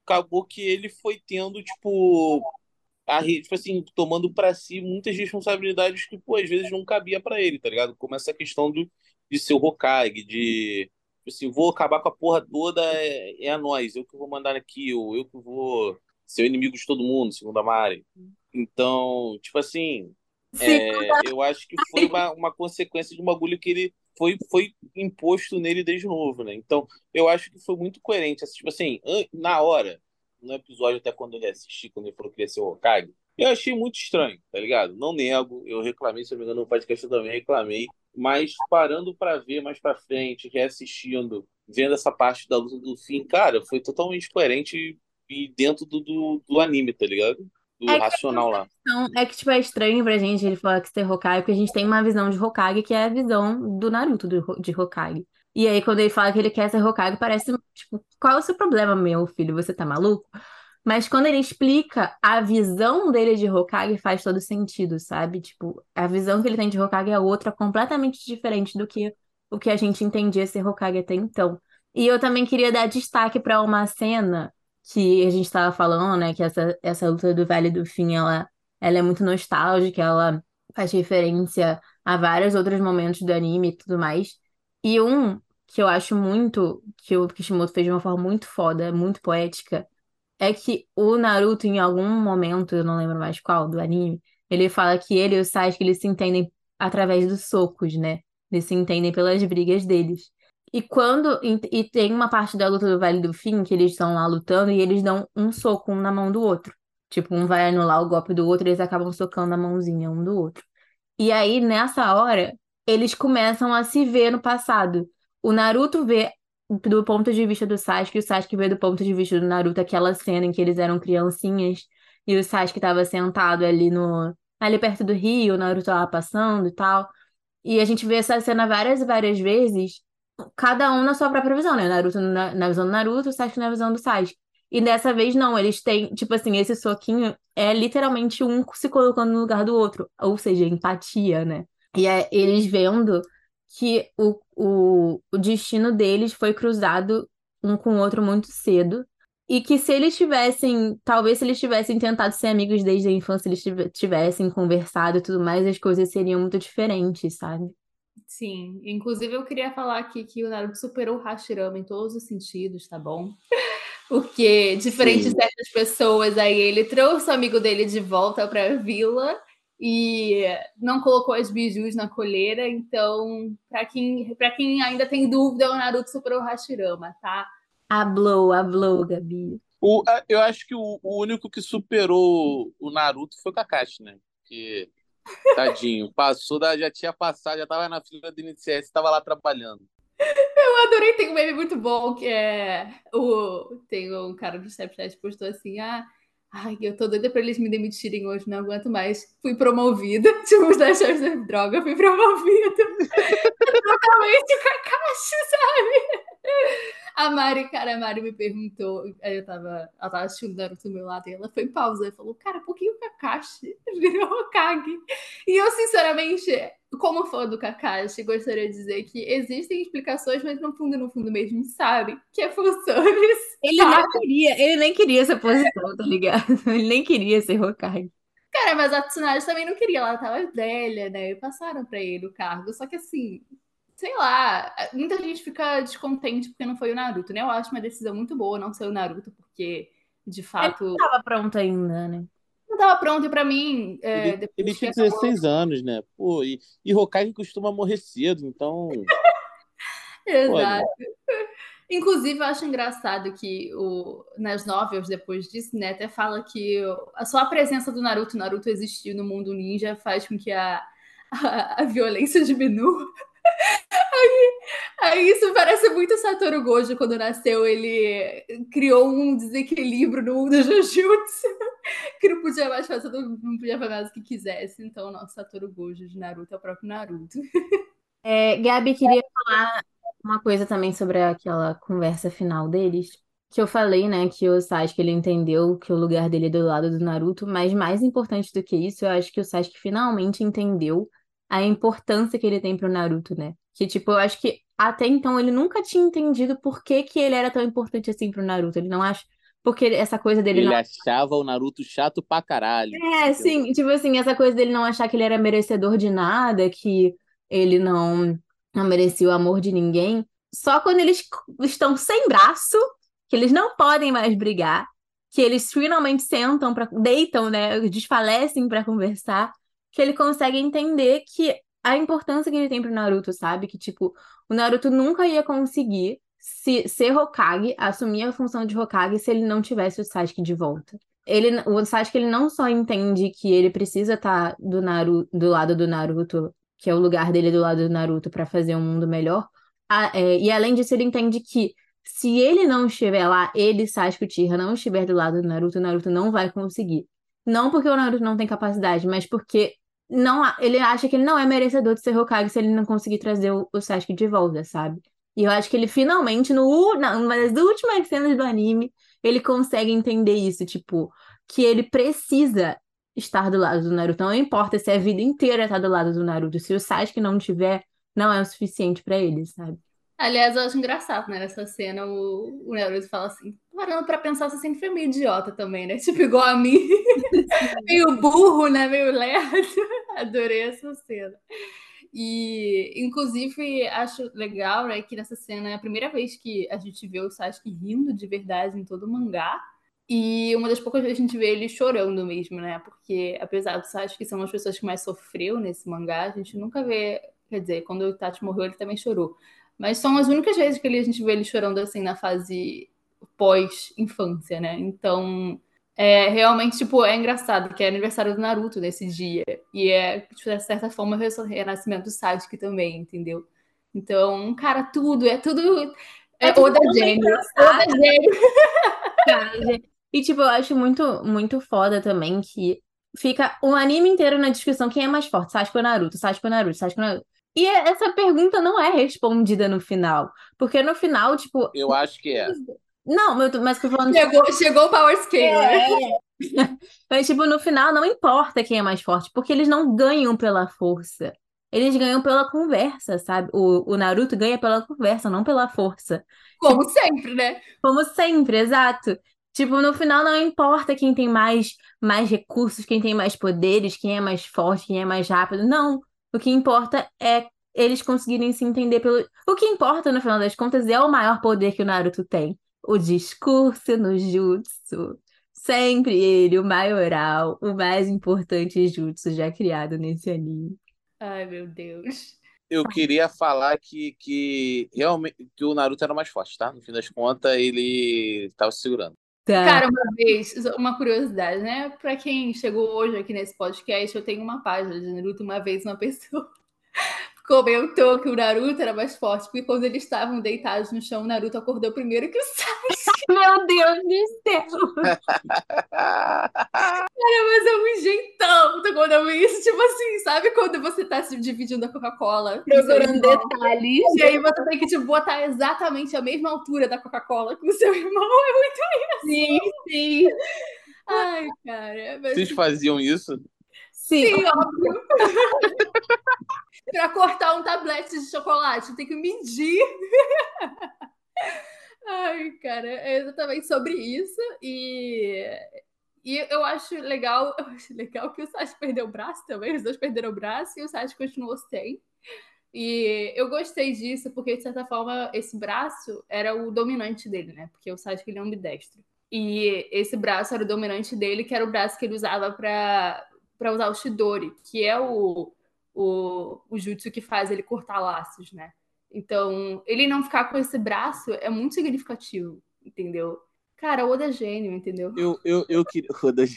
acabou que ele foi tendo, tipo, tipo assim, tomando para si muitas responsabilidades que, pô, às vezes não cabia para ele, tá ligado? Como essa questão do, de ser o Hokage, de, tipo assim, vou acabar com a porra toda, é, é a nós, eu que vou mandar aqui, eu, eu que vou ser o inimigo de todo mundo, segundo a Mari. Então, tipo assim, é, eu acho que foi uma, uma consequência de um bagulho que ele foi, foi imposto nele desde novo, né? Então, eu acho que foi muito coerente. Tipo assim, na hora, no episódio, até quando eu reassisti, quando ele falou que ia ser o Hokage, eu achei muito estranho, tá ligado? Não nego, eu reclamei, se não me engano, no podcast eu também reclamei, mas parando para ver mais para frente, reassistindo, vendo essa parte da luta do fim, cara, foi totalmente coerente e dentro do, do, do anime, tá ligado? Do É racional lá. Não, é que, tipo, é estranho pra gente ele falar que ser Hokage, porque a gente tem uma visão de Hokage que é a visão do Naruto de Hokage. E aí, quando ele fala que ele quer ser Hokage, parece, tipo, qual é o seu problema, meu filho? Você tá maluco? Mas quando ele explica a visão dele de Hokage, faz todo sentido, sabe? Tipo, a visão que ele tem de Hokage é outra, completamente diferente do que o que a gente entendia ser Hokage até então. E eu também queria dar destaque pra uma cena que a gente estava falando, né? Que essa, essa luta do Vale do Fim, ela, ela é muito nostálgica, ela faz referência a vários outros momentos do anime e tudo mais. E um que eu acho muito, que o Kishimoto fez de uma forma muito foda, muito poética, é que o Naruto, em algum momento, eu não lembro mais qual, do anime, ele fala que ele e o Sasuke, eles se entendem através dos socos, né? Eles se entendem pelas brigas deles. E quando. E tem uma parte da luta do Vale do Fim que eles estão lá lutando e eles dão um soco um na mão do outro. Tipo, um vai anular o golpe do outro, eles acabam socando a mãozinha um do outro. E aí, nessa hora, eles começam a se ver no passado. O Naruto vê do ponto de vista do Sasuke, o Sasuke vê do ponto de vista do Naruto aquela cena em que eles eram criancinhas e o Sasuke estava sentado ali no ali perto do rio, o Naruto lá passando e tal. E a gente vê essa cena várias e várias vezes, cada um na sua própria visão, né? Naruto na, na visão do Naruto, o Sasuke na visão do Sasuke. E dessa vez não, eles têm, tipo assim, esse soquinho é literalmente um se colocando no lugar do outro, ou seja, empatia, né? E é eles vendo que o, o, o destino deles foi cruzado um com o outro muito cedo. E que se eles tivessem, talvez se eles tivessem tentado ser amigos desde a infância, eles tive- tivessem conversado e tudo mais, as coisas seriam muito diferentes, sabe? Sim, inclusive eu queria falar aqui que o Naruto superou o Hashirama em todos os sentidos, tá bom? (laughs) Porque, diferente de Sim. certas pessoas, aí ele trouxe o amigo dele de volta pra vila e não colocou as bijus na coleira. Então, pra quem, pra quem ainda tem dúvida, o Naruto superou o Hashirama, tá? Hablou, hablou, Gabi. O, a- eu acho que o, o único que superou o Naruto foi o Kakashi, né? Porque, tadinho, (laughs) passou da, já tinha passado, já tava na fila do INSS, tava lá trabalhando. Eu adorei, tem um meme muito bom que é o tem um cara do Snapchat que postou assim: "Ah, ai, eu tô doida pra eles me demitirem hoje, não aguento mais. Fui promovida, (laughs) tipo, os da chance de droga, fui promovida". (laughs) Totalmente o Kakashi, sabe? A Mari, cara, a Mari me perguntou, aí eu tava, ela tava assistindo Naruto do meu lado e ela foi em pausa e falou: "Cara, por que o Kakashi (laughs) virou Hokage?" E eu, sinceramente, como fã do Kakashi, gostaria de dizer que existem explicações, mas no fundo, no fundo mesmo, sabe? Que é fanservice. Ele não queria, ele nem queria essa posição, tá ligado? (laughs) Ele nem queria ser Hokage. Cara, mas a Tsunade também não queria, ela tava velha, né? E passaram pra ele o cargo. Só que assim, sei lá, muita gente fica descontente porque não foi o Naruto, né? Eu acho uma decisão muito boa não ser o Naruto, porque de fato Não tava pronto ainda, né? não tava pronto. E pra mim, é, Ele, ele tinha acabou- 16 anos, né? Pô, e, e Hokage costuma morrer cedo, então. (laughs) Exato. Inclusive, eu acho engraçado que o, nas novels, depois disso, né, até fala que a só a presença do Naruto, Naruto existir no mundo ninja, faz com que a, (laughs) a, a violência diminua. Aí, aí isso parece muito Satoru Gojo quando nasceu, ele criou um desequilíbrio no mundo do Jujutsu, (laughs) que não podia mais fazer, não podia fazer mais o que quisesse. Então, nosso Satoru Gojo de Naruto é o próprio Naruto. (laughs) É, Gabi, queria falar uma coisa também sobre aquela conversa final deles. Que eu falei, né, que o Sasuke ele entendeu que o lugar dele é do lado do Naruto, mas mais importante do que isso, eu acho que o Sasuke finalmente entendeu a importância que ele tem pro Naruto, né? Que, tipo, eu acho que até então ele nunca tinha entendido por que que ele era tão importante assim pro Naruto. Ele não acha. Porque essa coisa dele Ele não. achava o Naruto chato pra caralho. É, sim, tipo assim, essa coisa dele não achar que ele era merecedor de nada, que ele não, não merecia o amor de ninguém. Só quando eles estão sem braço, que eles não podem mais brigar, que eles finalmente sentam para deitam, né, desfalecem pra conversar, que ele consegue entender que a importância que ele tem pro Naruto, sabe? Que tipo, o Naruto nunca ia conseguir se, ser Hokage, assumir a função de Hokage se ele não tivesse o Sasuke de volta. Ele, o Sasuke ele não só entende que ele precisa estar tá do, Naruto, do lado do Naruto, que é o lugar dele do lado do Naruto para fazer um mundo melhor, a, é, e além disso ele entende que se ele não estiver lá, ele, Sasuke Uchiha, não estiver do lado do Naruto, o Naruto não vai conseguir. Não porque o Naruto não tem capacidade, mas porque não, ele acha que ele não é merecedor de ser Hokage se ele não conseguir trazer o, o Sasuke de volta, sabe? E eu acho que ele finalmente, no, na, numa das últimas cenas do anime, ele consegue entender isso, tipo, que ele precisa estar do lado do Naruto. Não importa se a vida inteira tá do lado do Naruto. Se o Sasuke não tiver, não é o suficiente para ele, sabe? Aliás, eu acho engraçado, né? Nessa cena, o, o Naruto fala assim: parando pra pensar, você sempre foi meio idiota também, né? (laughs) Tipo, igual a mim. (laughs) meio burro, né? Meio lerdo. (laughs) Adorei essa cena. E, inclusive, acho legal né, que nessa cena é a primeira vez que a gente vê o Sasuke rindo de verdade em todo o mangá. E uma das poucas vezes a gente vê ele chorando mesmo, né? Porque apesar do Sasuke ser uma das pessoas que mais sofreu nesse mangá, a gente nunca vê. Quer dizer, quando o Itachi morreu, ele também chorou. Mas são as únicas vezes que a gente vê ele chorando assim na fase pós-infância, né? Então, é realmente, tipo, é engraçado que é aniversário do Naruto nesse dia. E é, tipo, de certa forma, o renascimento do Sasuke também, entendeu? Então, cara, tudo, é tudo. É, é Oda gênio. (laughs) Oda gênio. e, tipo, eu acho muito, muito foda também que fica o anime inteiro na discussão quem é mais forte, Sasuke ou Naruto, Sasuke ou Naruto, Sasuke ou Naruto. E é, essa pergunta não é respondida no final. Porque no final, tipo. Eu acho que é. Não, mas que eu tô falando. Chegou, chegou o Power Scale, é. né? (laughs) Mas, tipo, no final não importa quem é mais forte, porque eles não ganham pela força. Eles ganham pela conversa, sabe? O, o Naruto ganha pela conversa, não pela força. Como tipo, sempre, né? Como sempre, exato. Tipo, no final não importa quem tem mais, mais recursos, quem tem mais poderes, quem é mais forte, quem é mais rápido. Não. O que importa é eles conseguirem se entender pelo. O que importa, no final das contas, é o maior poder que o Naruto tem. O discurso no jutsu. Sempre ele, o maioral, o mais importante jutsu já criado nesse anime. Ai, meu Deus. Eu queria falar que, que realmente que o Naruto era mais forte, tá? No fim das contas, ele estava se segurando. Tá. Cara, uma vez, uma curiosidade, né? Para quem chegou hoje aqui nesse podcast, eu tenho uma página de Naruto. Uma vez, uma (laughs) pessoa comentou que o Naruto era mais forte, porque quando eles estavam deitados no chão, o Naruto acordou primeiro que o Sasuke. (laughs) Meu Deus do céu! Cara, mas é um jeitão quando eu vi isso. Tipo assim, sabe quando você tá se dividindo a Coca-Cola? Procurando detalhes. E aí você tem que tipo, botar exatamente a mesma altura da Coca-Cola com o seu irmão. É muito isso. Sim, sim. Ai, cara. Mas... Vocês faziam isso? Sim, sim óbvio. (laughs) para cortar um tablete de chocolate, tem que medir. (laughs) Ai, cara, é exatamente sobre isso. E, e eu acho legal, eu acho legal que o Sasha perdeu o braço também, os dois perderam o braço e o Sasha continuou sem. E eu gostei disso, porque, de certa forma, esse braço era o dominante dele, né? Porque o Sasuke ele é ambidestro. E esse braço era o dominante dele, que era o braço que ele usava para usar o Shidori, que é o, o, o jutsu que faz ele cortar laços, né? Então, ele não ficar com esse braço é muito significativo, entendeu? Cara, Oda é gênio, entendeu? Eu, eu, eu queria. (laughs) Oda é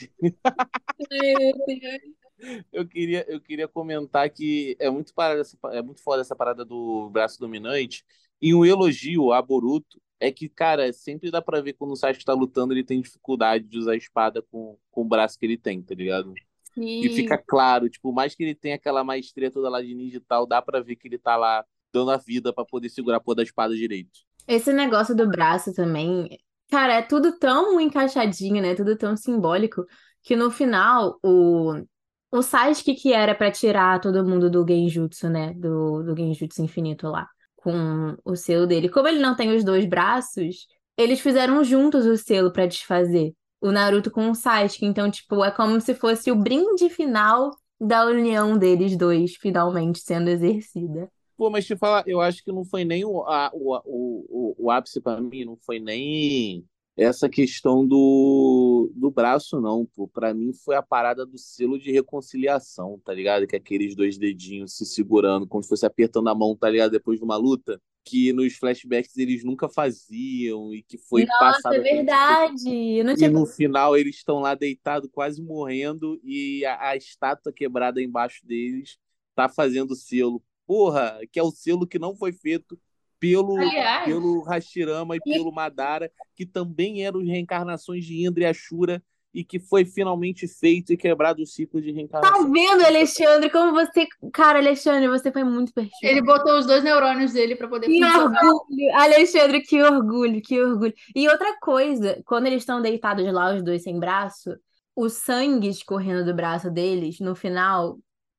eu queria, eu queria comentar que é muito, parada, é muito foda essa parada do braço dominante. E um elogio a Boruto é que, cara, sempre dá pra ver quando o Sasuke tá lutando, ele tem dificuldade de usar a espada com, com o braço que ele tem, tá ligado? Sim. E fica claro, tipo, mais que ele tenha aquela maestria toda lá de ninja e tal, dá pra ver que ele tá lá dando a vida para poder segurar a porra da espada direito. Esse negócio do braço também, cara, é tudo tão encaixadinho, né? Tudo tão simbólico, que no final, o, o Sasuke que era para tirar todo mundo do Genjutsu, né? Do, do Genjutsu infinito lá, com o selo dele. Como ele não tem os dois braços, eles fizeram juntos o selo para desfazer o Naruto com o Sasuke. Então, tipo, é como se fosse o brinde final da união deles dois finalmente sendo exercida. Pô, mas te falar, eu acho que não foi nem o, a, o, o, o, ápice para mim, não foi nem essa questão do, do braço, não, pô. Pra mim foi a parada do selo de reconciliação, tá ligado? Que é aqueles dois dedinhos se segurando, como se fosse apertando a mão, tá ligado? Depois de uma luta. Que nos flashbacks eles nunca faziam e que foi Nossa, passado. é a gente- verdade. Não E tinha no final eles estão lá deitados, quase morrendo, e a, a estátua quebrada embaixo deles tá fazendo selo. Porra, que é o selo que não foi feito pelo, Aliás, pelo Hashirama e E- pelo Madara, que também eram reencarnações de Indra e Ashura, e que foi finalmente feito e quebrado o ciclo de Tá reencarnação. vendo, Alexandre? Como você. Cara, Alexandre, você foi muito perfeito. ele botou os dois neurônios dele pra poder Que funcionar. orgulho, Alexandre, que orgulho, que orgulho. E outra coisa, quando eles estão deitados lá, os dois sem braço, o sangue escorrendo do braço deles, no final,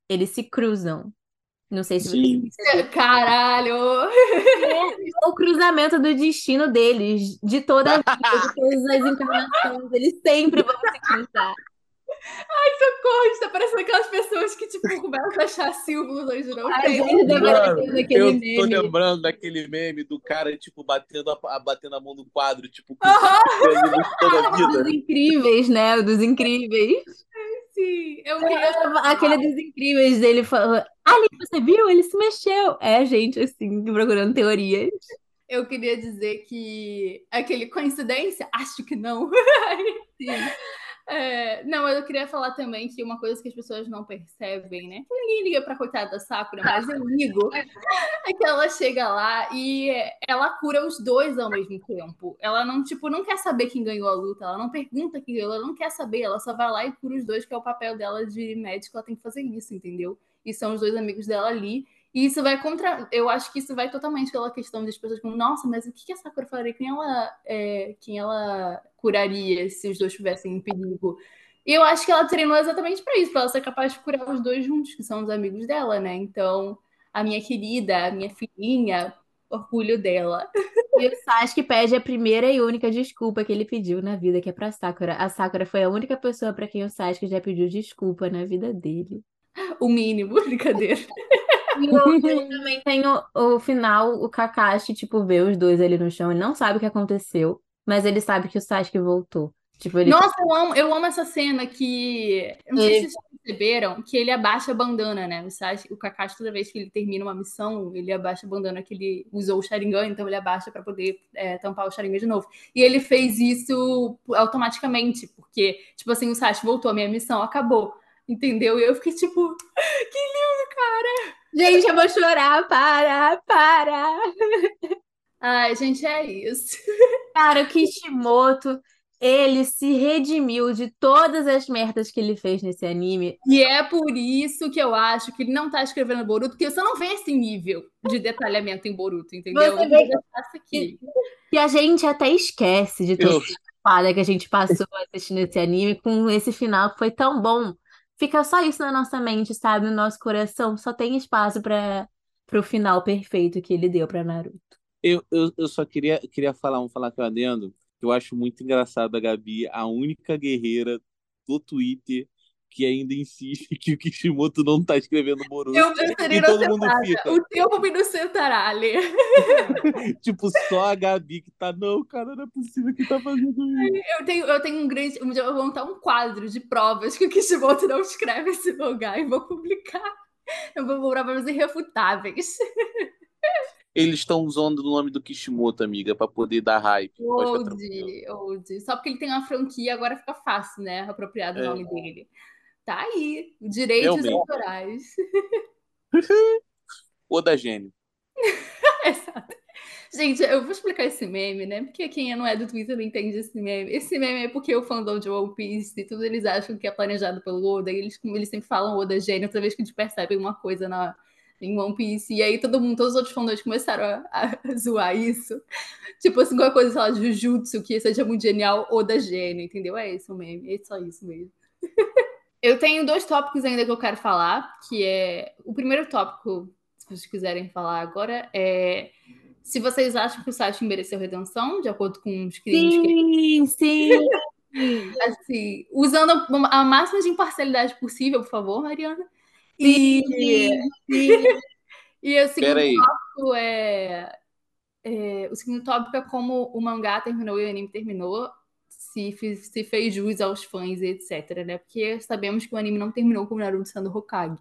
eles se cruzam. Não sei se você (laughs) Caralho! É o cruzamento do destino deles, de toda a vida, de todas as encarnações. Eles sempre vão se cruzar. Socorro, tá parecendo aquelas pessoas que, tipo, começam a achar símbolos onde não A tem. gente deveria Mano, ter naquele Eu tô meme. lembrando daquele meme do cara, tipo, batendo a, batendo a mão no quadro, tipo, com toda a vida. Dos incríveis, né? Dos incríveis. Eu queria. Aquele dos incríveis dele falando, ali, você viu? Ele se mexeu. É, gente, assim, procurando teorias. Eu queria dizer que aquele coincidência, acho que não. (laughs) Sim. É, não, eu queria falar também que uma coisa que as pessoas não percebem, né? Ninguém liga pra coitada da Sakura, mas eu ligo. (laughs) É que ela chega lá e ela cura os dois ao mesmo tempo. Ela não, tipo, não quer saber quem ganhou a luta, ela não pergunta quem ganhou, ela não quer saber, ela só vai lá e cura os dois, que é o papel dela de médico, ela tem que fazer isso, entendeu? E são os dois amigos dela ali. E isso vai contra. Eu acho que isso vai totalmente pela questão das pessoas como, nossa, mas o que que a Sakura faria? Quem ela, é, quem ela curaria se os dois estivessem em perigo? E eu acho que ela treinou exatamente para isso, para ela ser capaz de curar os dois juntos, que são os amigos dela, né? Então, a minha querida, a minha filhinha, orgulho dela. E o Sasuke pede a primeira e única desculpa que ele pediu na vida, que é pra Sakura. A Sakura foi a única pessoa pra quem o Sasuke já pediu desculpa na vida dele. O mínimo, (laughs) brincadeira. E também tem o, final, o Kakashi, tipo, vê os dois ali no chão e não sabe o que aconteceu, mas ele sabe que o Sasuke voltou. Tipo, ele Nossa, eu amo, eu amo essa cena que. eu Não sei Ele- se vocês perceberam que ele abaixa a bandana, né? O, Sasuke, o Kakashi, toda vez que ele termina uma missão, ele abaixa a bandana que ele usou o Sharingan, então ele abaixa para poder é, tampar o Sharingan de novo. E ele fez isso automaticamente, porque, tipo assim, o Sasuke voltou, a minha missão acabou. Entendeu? E eu fiquei tipo, (laughs) Gente, eu vou chorar, para, para. ai, gente, é isso. Cara, o Kishimoto, ele se redimiu de todas as merdas que ele fez nesse anime. E é por isso que eu acho que ele não tá escrevendo Boruto, porque você não vê esse nível de detalhamento em Boruto, entendeu? Você Eu vê vou deixar isso aqui. E a gente até esquece de toda Eu, a fada que a gente passou assistindo esse anime com esse final que foi tão bom. Fica só isso na nossa mente, sabe? No nosso coração. Só tem espaço para o final perfeito que ele deu pra Naruto. eu, eu, eu só queria, queria falar, um falar aqui lá dentro, que eu acho muito engraçado a Gabi, a única guerreira do Twitter que ainda insiste que o Kishimoto não tá escrevendo Boruto. Eu preferir não fica. O tempo me Lê. Tipo, só a Gabi que tá, não, cara, não é possível que tá fazendo isso. Eu tenho, eu tenho um grande. Um dia eu vou montar um quadro de provas que o Kishimoto não escreve esse lugar e vou publicar. Eu vou provas irrefutáveis. Eles estão usando o nome do Kishimoto, amiga, pra poder dar hype. Old, old. Só porque ele tem uma franquia, agora fica fácil, né? Apropriar o É. nome dele. Tá aí. Direitos autorais. (laughs) Oda Gênio. (laughs) Exato. Gente, eu vou explicar esse meme, né? Porque quem não é do Twitter não entende esse meme. Esse meme é porque o fandom de One Piece e tudo eles acham que é planejado pelo Oda. E eles, eles sempre falam Oda gênio toda vez que eles percebem uma coisa na, em One Piece. E aí todo mundo, todos os outros fandoms começaram a, a (laughs) zoar isso. Tipo assim, qualquer coisa, sei lá, Jujutsu, que seja muito genial, Oda gênio, entendeu? É esse o meme. É só isso mesmo. Eu tenho dois tópicos ainda que eu quero falar, que é... O primeiro tópico, se vocês quiserem falar agora, é se vocês acham que o Sasuke mereceu redenção, de acordo com os crimes que Sim, sim. (laughs) assim, usando a máxima de imparcialidade possível, por favor, Mariana. E, Sim, sim. e o segundo Pera aí. tópico é, é- o segundo tópico é como o mangá terminou e o anime terminou, se, se fez jus aos fãs etc, né? Porque sabemos que o anime não terminou com o Naruto sendo Hokage.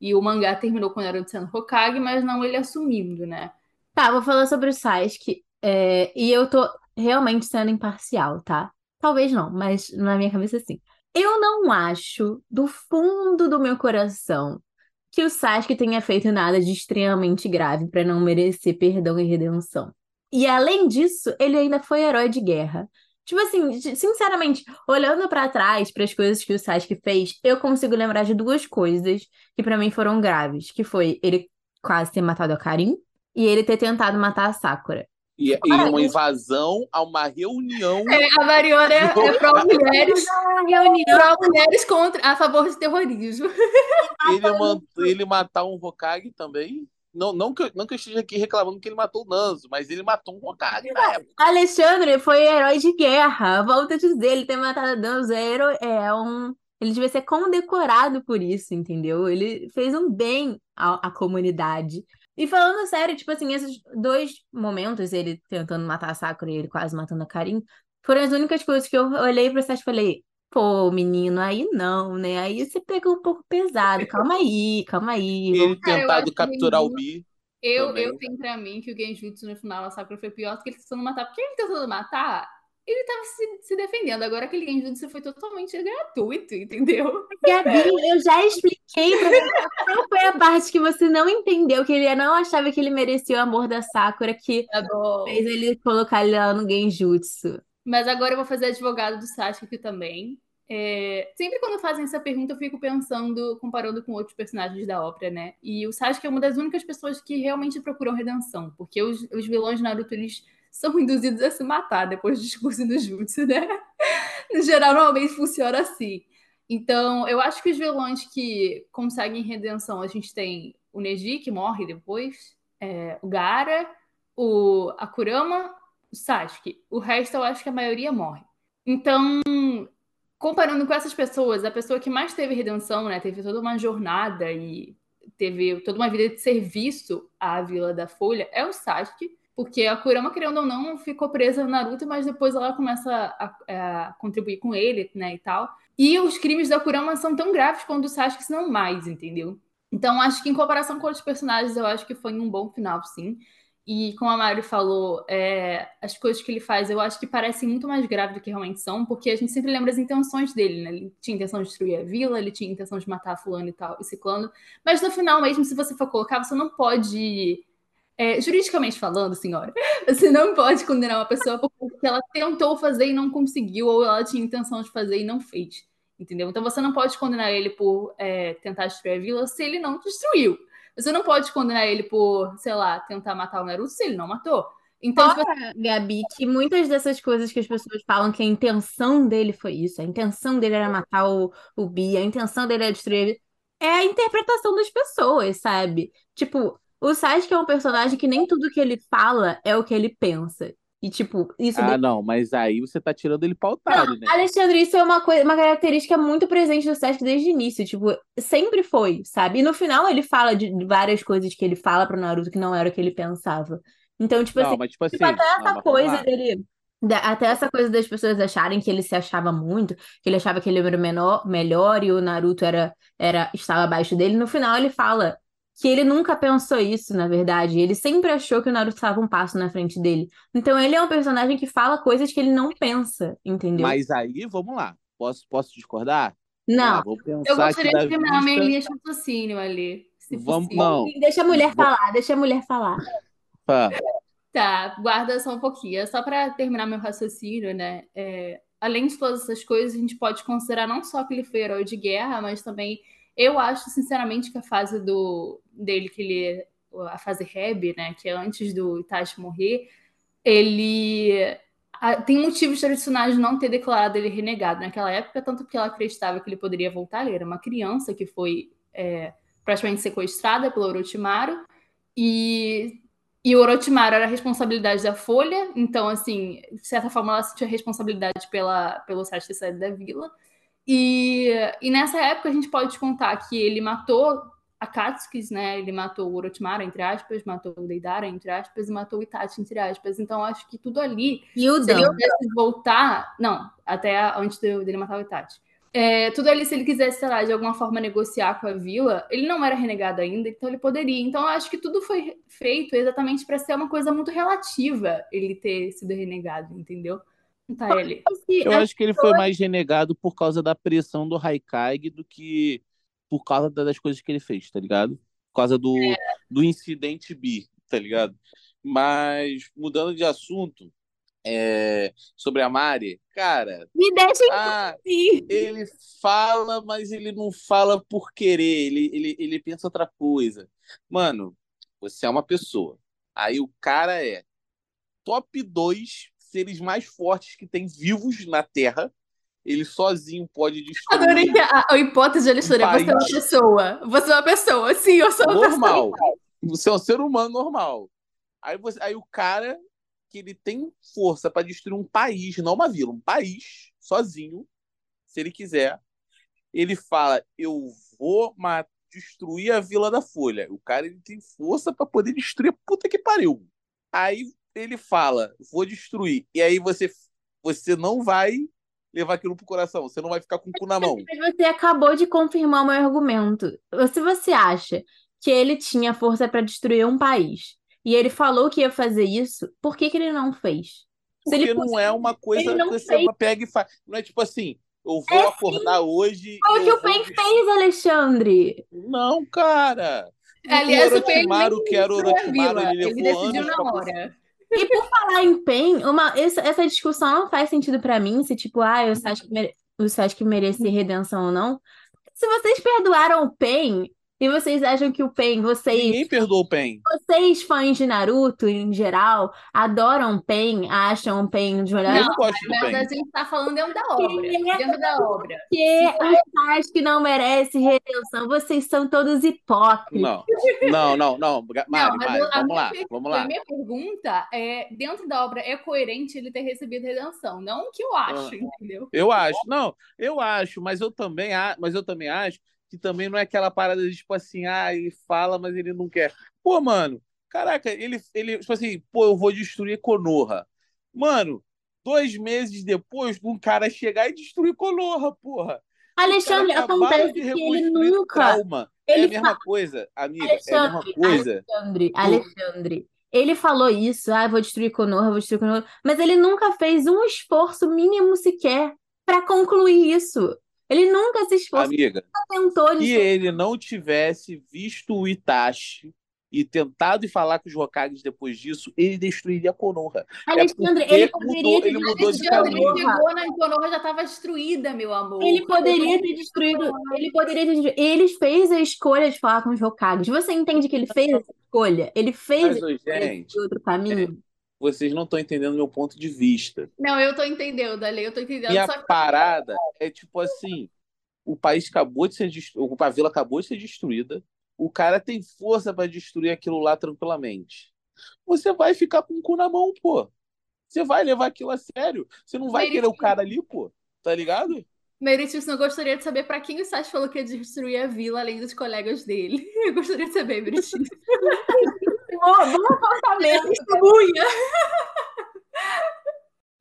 E o mangá terminou com o Naruto sendo Hokage, mas não ele assumindo, né? Tá, vou falar sobre o Sasuke. é, e eu tô realmente sendo imparcial, tá? Talvez não, mas na minha cabeça sim. Eu não acho, do fundo do meu coração, que o Sasuke tenha feito nada de extremamente grave pra não merecer perdão e redenção. E além disso, ele ainda foi herói de guerra. Tipo assim, sinceramente, olhando pra trás para as coisas que o Sasuke fez, eu consigo lembrar de duas coisas que pra mim foram graves, que foi ele quase ter matado a Karin e ele ter tentado matar a Sakura. E, e uma invasão a uma reunião. É, a Mariona é, (laughs) é pró-mulheres. Reunião Pró-mulheres contra, a favor de terrorismo. Ele, (laughs) ele matar um Hokage também. Não, não, que, eu- não que eu esteja aqui reclamando que ele matou o Nanzo, mas ele matou um Hokage na época. Alexandre foi herói de guerra. Volto a dizer, ele ter matado Danzo é, hero- é um. Ele devia ser condecorado por isso, entendeu? Ele fez um bem à, à comunidade. E falando sério, tipo assim, esses dois momentos, ele tentando matar a Sakura e ele quase matando a Karin, foram as únicas coisas que eu olhei pra Sasha e falei, pô, menino, aí não, né? Aí você pegou um pouco pesado. Calma aí, calma aí. (laughs) Ele Cara, eu tentado acho capturar o que- Bi. Eu, Também. eu tenho pra mim que o Genjutsu no final, a Sakura foi pior do que ele tentando matar. Porque ele tentando matar, ele tava se, se defendendo. Agora aquele Genjutsu foi totalmente gratuito, entendeu? Gabi, eu já expliquei pra você qual foi a parte que você não entendeu, que ele não achava que ele merecia o amor da Sakura, que Tá bom. fez ele colocar ele lá no Genjutsu. Mas agora eu vou fazer advogado do Sasuke aqui também. É, sempre quando fazem essa pergunta, eu fico pensando, comparando com outros personagens da ópera, né? E o Sasuke é uma das únicas pessoas que realmente procuram redenção, porque os, os vilões de Naruto, eles são induzidos a se matar depois do discurso do Jutsu, né? (laughs) No geral, normalmente funciona assim. Então, eu acho que os vilões que conseguem redenção, a gente tem o Neji, que morre depois, é, o Gaara, o Akurama, Sasuke. O resto, eu acho que a maioria morre. Então, comparando com essas pessoas, a pessoa que mais teve redenção, né, teve toda uma jornada e teve toda uma vida de serviço à Vila da Folha, é o Sasuke, porque a Kurama, querendo ou não, ficou presa no Naruto, mas depois ela começa a, a contribuir com ele, né, e tal. E os crimes da Kurama são tão graves quanto o Sasuke, se não mais, entendeu? Então, acho que em comparação com outros personagens, eu acho que foi um bom final, sim. E como a Mari falou, é, as coisas que ele faz eu acho que parecem muito mais graves do que realmente são, porque a gente sempre lembra as intenções dele, né? Ele tinha intenção de destruir a vila, ele tinha intenção de matar fulano e tal, e ciclano. Mas no final, mesmo se você for colocar, você não pode. é, juridicamente falando, senhora, (laughs) você não pode condenar uma pessoa porque ela tentou fazer e não conseguiu, ou ela tinha intenção de fazer e não fez. Entendeu? Então você não pode condenar ele por é, tentar destruir a vila se ele não destruiu. Você não pode condenar ele por, sei lá, tentar matar o Naruto se ele não matou. Então, Fora, Gabi, que muitas dessas coisas que as pessoas falam que a intenção dele foi isso, a intenção dele era matar o, o Bi, a intenção dele era destruir. É a interpretação das pessoas, sabe? Tipo, o Sasuke é um personagem que nem tudo que ele fala é o que ele pensa. E, tipo, isso Ah, não, mas aí você tá tirando ele pra otário, né? Alexandre, isso é uma coisa, uma característica muito presente do Sasuke desde o início, tipo, sempre foi, sabe? E no final ele fala de de várias coisas que ele fala pro Naruto que não era o que ele pensava. Então, tipo Não, assim, mas tipo assim. tipo, até não, essa coisa lá. dele, até essa coisa das pessoas acharem que ele se achava muito, que ele achava que ele era o menor, melhor e o Naruto era, era estava abaixo dele, no final ele fala que ele nunca pensou isso, na verdade. Ele sempre achou que o Naruto estava um passo na frente dele. Então ele é um personagem que fala coisas que ele não pensa, entendeu? Mas aí, vamos lá. Posso, posso discordar? Não, vou eu gostaria de terminar a minha vista. linha de raciocínio ali. Se Vamos, possível. não. deixa a mulher Vou- falar, deixa a mulher falar. Pá, Tá, guarda só um pouquinho. É Só para terminar meu raciocínio, né? É, além de todas essas coisas, a gente pode considerar não só que ele foi herói de guerra, mas também eu acho, sinceramente, que a fase do dele, que ele. A fase Reb, né? Que é antes do Itachi morrer, ele. Tem motivos tradicionais de não ter declarado ele renegado naquela época, tanto porque ela acreditava que ele poderia voltar. Ele era uma criança que foi é, praticamente sequestrada pelo Orochimaru. E e o Orochimaru era a responsabilidade da Folha, então, assim, de certa forma, ela sentia responsabilidade pela, pelo ter saído da vila. E, e nessa época a gente pode contar que ele matou a Katsuki, né? Ele matou o Orochimaru, entre aspas, matou o Deidara, entre aspas, e matou o Itachi, entre aspas. Então, acho que tudo ali E o se ele pudesse voltar. Não, até antes de- dele matar o Itachi. É, tudo ali, se ele quisesse, sei lá, de alguma forma negociar com a vila, ele não era renegado ainda, então ele poderia. Então, acho que tudo foi feito exatamente para ser uma coisa muito relativa ele ter sido renegado, entendeu? Tá ele. (laughs) Eu acho que ele foi mais renegado por causa da pressão do Haikag do que por causa das coisas que ele fez, tá ligado? Por causa do, é. do incidente bi, tá ligado? Mas, mudando de assunto, é, sobre a Mari, cara. Me deixa ah, Ele fala, mas ele não fala por querer, ele, ele, ele pensa outra coisa. Mano, você é uma pessoa. Aí o cara é top 2 seres mais fortes que tem vivos na Terra. Ele sozinho pode destruir. Adorei a, a hipótese de Alexandre. Um você é uma pessoa. Você é uma pessoa. Sim, eu sou uma normal. pessoa. Você é um ser humano normal. Aí, você, aí o cara que ele tem força para destruir um país, não uma vila, um país, sozinho, se ele quiser, ele fala: Eu vou destruir a Vila da Folha. O cara ele tem força para poder destruir. Puta que pariu. Aí ele fala: Vou destruir. E aí você, você não vai levar aquilo pro coração. Você não vai ficar com o cu na mão. Você acabou de confirmar o meu argumento. Se você acha que ele tinha força para destruir um país e ele falou que ia fazer isso, por que, que ele não fez? Porque ele não é uma coisa que você fez. pega e faz. Não é tipo assim, eu vou é acordar sim. hoje. Olha o que o Pen fez, Alexandre. Não, cara. Aliás, o Pen que era o Orochimaru, ele levou ele anos na hora. E por falar em PEN, uma, essa, essa discussão não faz sentido para mim, se tipo, ah, o Sasuke, mere, o merece redenção ou não. Se vocês perdoaram o PEN, e vocês acham que o Pen, vocês. Ninguém perdoa o Pen. Vocês, fãs de Naruto, em geral, adoram o Pen, acham o Pen de melhor. Não, gosto do Pen. a gente tá falando dentro da obra. É dentro da obra. Porque o Sasuke não merece redenção. Vocês são todos hipócritas. Não, não, não, não. Mari, não, Mari, vamos lá, vamos lá. A minha pergunta é: dentro da obra é coerente ele ter recebido redenção? Não o que eu acho, ah, entendeu? Eu acho, não, eu acho, mas eu também, mas eu também acho que também não é aquela parada de tipo assim, ah, ele fala, mas ele não quer. Pô, mano, caraca, ele, ele tipo assim, pô, eu vou destruir Konoha. Mano, dois meses depois, um cara chegar e destruir Konoha, porra. Alexandre, acontece que ele nunca. Trauma. Ele é a mesma fa... coisa, amiga. Alexandre, é a mesma coisa. Alexandre, Alexandre. Ele falou isso, ah, vou destruir Konoha, vou destruir Konoha, mas ele nunca fez um esforço mínimo sequer para concluir isso. Ele nunca se esforçou, Amiga, nunca tentou. Se ele não tivesse visto o Itachi e tentado falar com os Hokages depois disso, ele destruiria a Konoha. É Alexandre, é ele poderia mudou, ter ele mudou de caminho. Ele chegou na Konoha já estava destruída, meu amor. Ele poderia ter destruído. Ele poderia ter destruído. Ele fez a escolha de falar com os Hokages. Você entende que ele fez essa escolha? Ele fez Mas, gente, outro caminho? É vocês não estão entendendo meu ponto de vista. Não, eu estou entendendo, Dali, eu estou entendendo. E a que... parada é tipo assim: o país acabou de ser destruído, a vila acabou de ser destruída, o cara tem força para destruir aquilo lá tranquilamente. Você vai ficar com o cu na mão, pô. Você vai levar aquilo a sério. Você não vai querer o cara ali, pô. Tá ligado? Meritíssimo, eu gostaria de saber para quem o Sasha falou que ia destruir a vila, além dos colegas dele. (laughs) Eu gostaria de saber, Meritíssimo. (laughs) Bom apartamento. Testemunha. (laughs)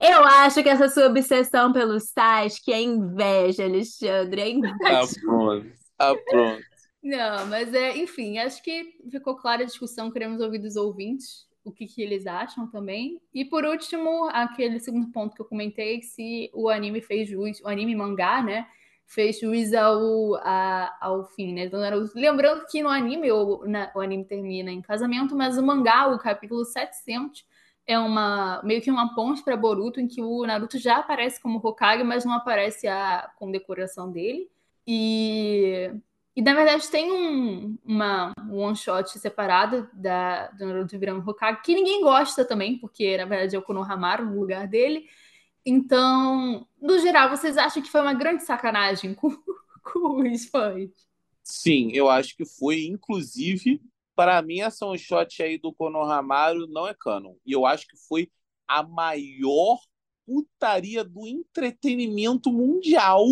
Eu acho que essa sua obsessão pelos sites, que é inveja, Alexandre, é inveja. Ah, pronto. Ah, pronto. Não, mas é, enfim, acho que ficou clara a discussão, queremos ouvir dos ouvintes o que, que, eles acham também. E por último, aquele segundo ponto que eu comentei, se o anime fez juiz, o anime mangá, né, fez juiz ao, a, ao fim, né? Então, lembrando que no anime, o, na, o anime termina em casamento, mas o mangá, o capítulo 700, é uma meio que uma ponte para Boruto, em que o Naruto já aparece como Hokage, mas não aparece a condecoração dele. E, e na verdade tem um, uma um one shot separado da, do Naruto virando Hokage, que ninguém gosta também, porque na verdade é o Konohamaru no lugar dele. Então, no geral, vocês acham que foi uma grande sacanagem com, (laughs) com os fãs? Sim, eu acho que foi, inclusive, para mim, essa um shot aí do Konohamaru não é canon. E eu acho que foi a maior putaria do entretenimento mundial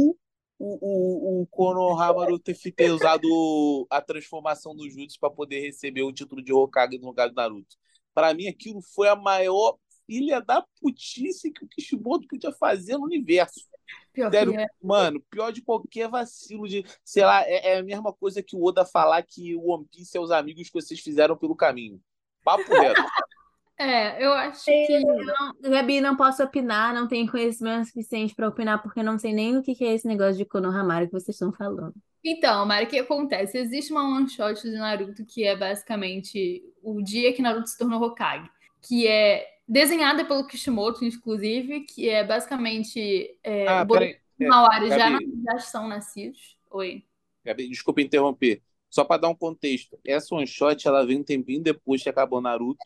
o, o, o ter, ter usado a transformação do Jutsu para poder receber o título de Hokage no lugar do Naruto. Para mim, aquilo foi a maior filha da putice que o Kishimoto podia fazer no universo. Pior Sério, que é. mano, pior de qualquer vacilo de, sei lá, é, é a mesma coisa que o Oda falar que o One Piece é os amigos que vocês fizeram pelo caminho. Papo reto. (laughs) É, eu acho que. Não, Gabi, não posso opinar, não tenho conhecimento suficiente pra opinar, porque eu não sei nem o que que é esse negócio de Konohamaru que vocês estão falando. Então, Mari, o que acontece? Existe uma one shot de Naruto que é basicamente o dia que Naruto se tornou Hokage, que é desenhada pelo Kishimoto, inclusive, que é basicamente é, Ah, o peraí. É, o Mauari já, já são nascidos. Oi. Gabi, desculpa interromper. Só pra dar um contexto. Essa one shot, ela veio um tempinho depois que acabou Naruto,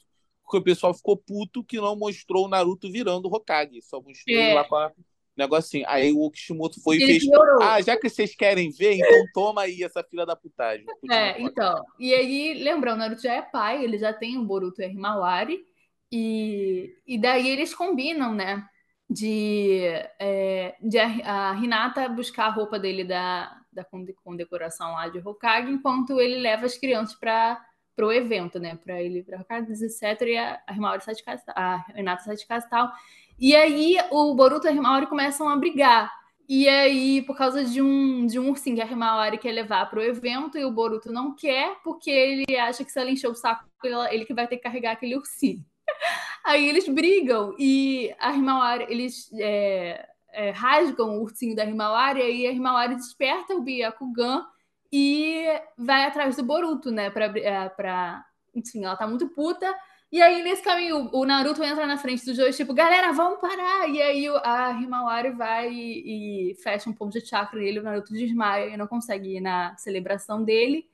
porque o pessoal ficou puto que não mostrou o Naruto virando Hokage. Só mostrou É. ele lá com a negocinho. Aí o Kishimoto foi e fez. piorou. Ah, já que vocês querem ver, então toma aí essa filha da putagem. É, então. E aí, lembrando, Naruto já é pai, ele já tem o Boruto e a Himawari. E, e daí eles combinam, né? De, é, de a, a Hinata buscar a roupa dele da, da conde- condecoração lá de Hokage, enquanto ele leva as crianças para o evento, né? Para ele para Hokage, etc. E a, a sai de casa, a Hinata sai de casa e tal. E aí o Boruto e a Himawari começam a brigar. E aí, por causa de um, de um ursinho que a Himawari quer levar para o evento e o Boruto não quer, porque ele acha que se ela encher o saco, ele que vai ter que carregar aquele ursinho. (laughs) Aí eles brigam e a Himawari, eles é, é, rasgam o ursinho da Himawari e aí a Himawari desperta o Byakugan e vai atrás do Boruto, né? Pra, é, pra... Enfim, ela tá muito puta. E aí, nesse caminho, o Naruto entra na frente dos dois, tipo, galera, vamos parar! E aí a Himawari vai e, e fecha um ponto de chakra nele, o Naruto desmaia e não consegue ir na celebração dele.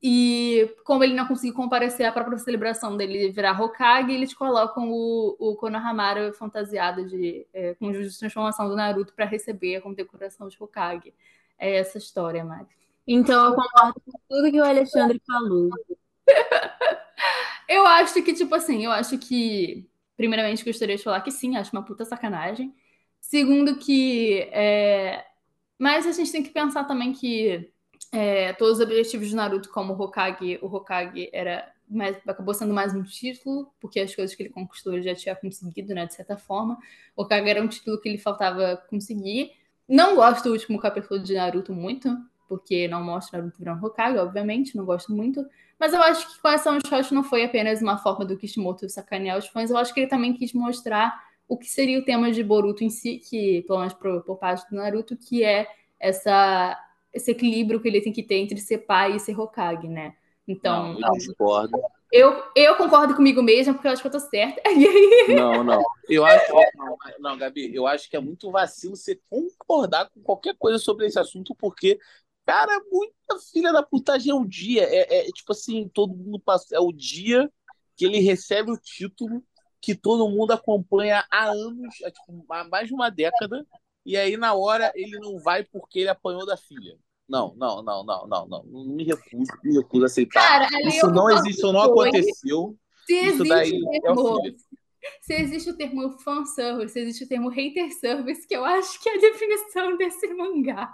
E como ele não conseguiu comparecer à própria celebração dele virar Hokage, eles colocam o, o Konohamaru fantasiado de, é, com de transformação do Naruto para receber a condecoração de Hokage. É essa história, Mari. Então eu concordo com tudo que o Alexandre falou. (laughs) Eu acho que, tipo assim, eu acho que, primeiramente, gostaria de falar que sim, acho uma puta sacanagem. Segundo, que. É... Mas a gente tem que pensar também que é, todos os objetivos de Naruto, como o Hokage, o Hokage era mais, acabou sendo mais um título, porque as coisas que ele conquistou ele já tinha conseguido, né, de certa forma. O Hokage era um título que ele faltava conseguir. Não gosto do último capítulo de Naruto muito, porque não mostra Naruto virando Hokage, obviamente, não gosto muito. Mas eu acho que com essa one shot não foi apenas uma forma do Kishimoto sacanear os fãs, eu acho que ele também quis mostrar o que seria o tema de Boruto em si, que, pelo menos por, por parte do Naruto, que é essa, esse equilíbrio que ele tem que ter entre ser pai e ser Hokage, né? Então, Não, eu discordo. eu, eu concordo comigo mesma, porque eu acho que eu tô certa. (laughs) Não, não. Eu acho. Não, não, Gabi, eu acho que é muito vacilo você concordar com qualquer coisa sobre esse assunto, porque, cara, muita filha da putagem é o dia. É, é, tipo assim, todo mundo passa. É o dia que ele recebe o título que todo mundo acompanha há anos, há, tipo, há mais de uma década, e aí na hora ele não vai porque ele apanhou da filha. Não, não, não, não, não, não. Não me recuso, me recuso a aceitar. cara, Isso não existe, isso não aconteceu. Se Isso daí é o filho. se existe o termo fanservice, se existe o termo hater service, que eu acho que é a definição desse mangá.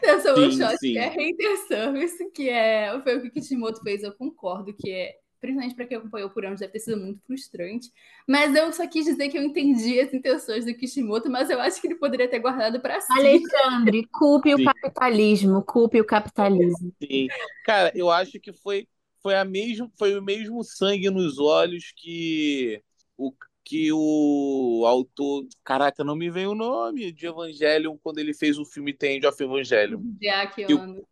Dessa one shot, que é hater service, que é, foi o que Kishimoto fez, eu concordo, que é, principalmente para quem acompanhou por anos, deve ter sido muito frustrante. Mas eu só quis dizer que eu entendi as intenções do Kishimoto, mas eu acho que ele poderia ter guardado para si. Alexandre, culpe o Sim. capitalismo, culpe o capitalismo. Sim. Cara, eu acho que foi, foi, a mesmo, foi o mesmo sangue nos olhos que o, que o autor. Caraca, não me vem o nome de Evangelion quando ele fez o filme The End of Evangelion. Deakiano.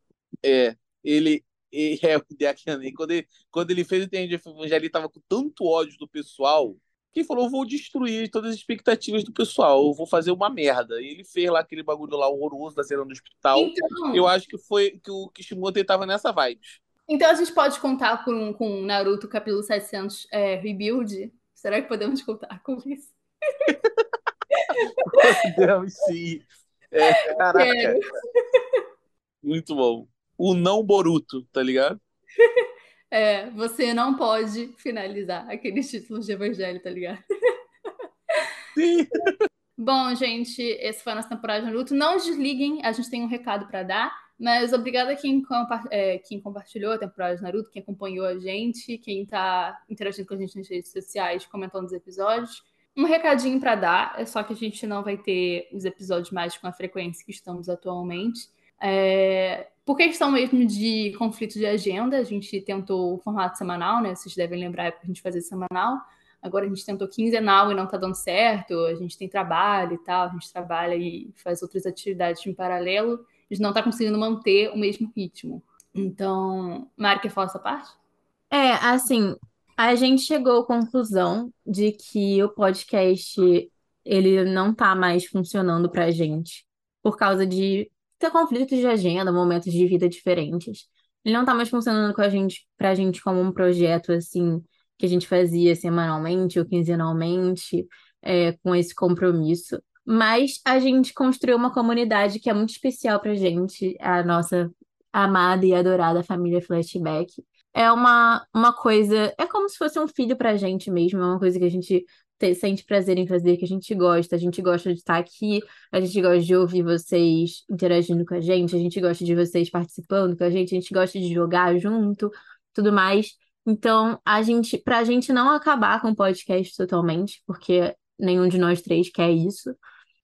É, ele. E- (laughs) É, o Deakiane. Quando ele, quando ele fez o The End of Evangelion, ele tava com tanto ódio do pessoal que falou: eu vou destruir todas as expectativas do pessoal, eu vou fazer uma merda. E ele fez lá aquele bagulho lá horroroso da cena do hospital. Então, Eu acho que foi que o Kishimoto tava nessa vibe. então a gente pode contar com, com Naruto capítulo 700 é, Rebuild? Será que podemos contar com isso? (laughs) Podemos sim. É, caraca, Sério. muito bom. O não Boruto, tá ligado? (laughs) É, você não pode finalizar aqueles títulos de evangelho, tá ligado? (laughs) Sim. (laughs) Bom, gente, esse foi a nossa temporada de Naruto. Não desliguem, a gente tem um recado para dar, mas obrigada a quem, compa é, quem compartilhou a temporada de Naruto, quem acompanhou a gente, quem tá interagindo com a gente nas redes sociais, comentando os episódios. um recadinho para dar, é só que a gente não vai ter os episódios mais com a frequência que estamos atualmente. É, por questão mesmo de conflito de agenda, a gente tentou o formato semanal, né? Vocês devem lembrar que a gente fazia semanal. Agora a gente tentou quinzenal e não tá dando certo. A gente tem trabalho e tal, a gente trabalha e faz outras atividades em paralelo. A gente não tá conseguindo manter o mesmo ritmo. Então, Mari, quer falar essa parte? É, assim, a gente chegou à conclusão de que o podcast ele não tá mais funcionando pra gente por causa de ter conflitos de agenda, momentos de vida diferentes. Ele não tá mais funcionando com a gente, pra gente como um projeto assim que a gente fazia semanalmente ou quinzenalmente, é, com esse compromisso. Mas a gente construiu uma comunidade que é muito especial pra gente, a nossa amada e adorada família Flashback é uma, uma coisa, é como se fosse um filho pra gente mesmo, é uma coisa que a gente te, sente prazer em fazer, que a gente gosta, a gente gosta de estar aqui, a gente gosta de ouvir vocês interagindo com a gente, a gente gosta de vocês participando com a gente, a gente gosta de jogar junto, tudo mais. Então, a gente, pra gente não acabar com o podcast totalmente, porque nenhum de nós três quer isso,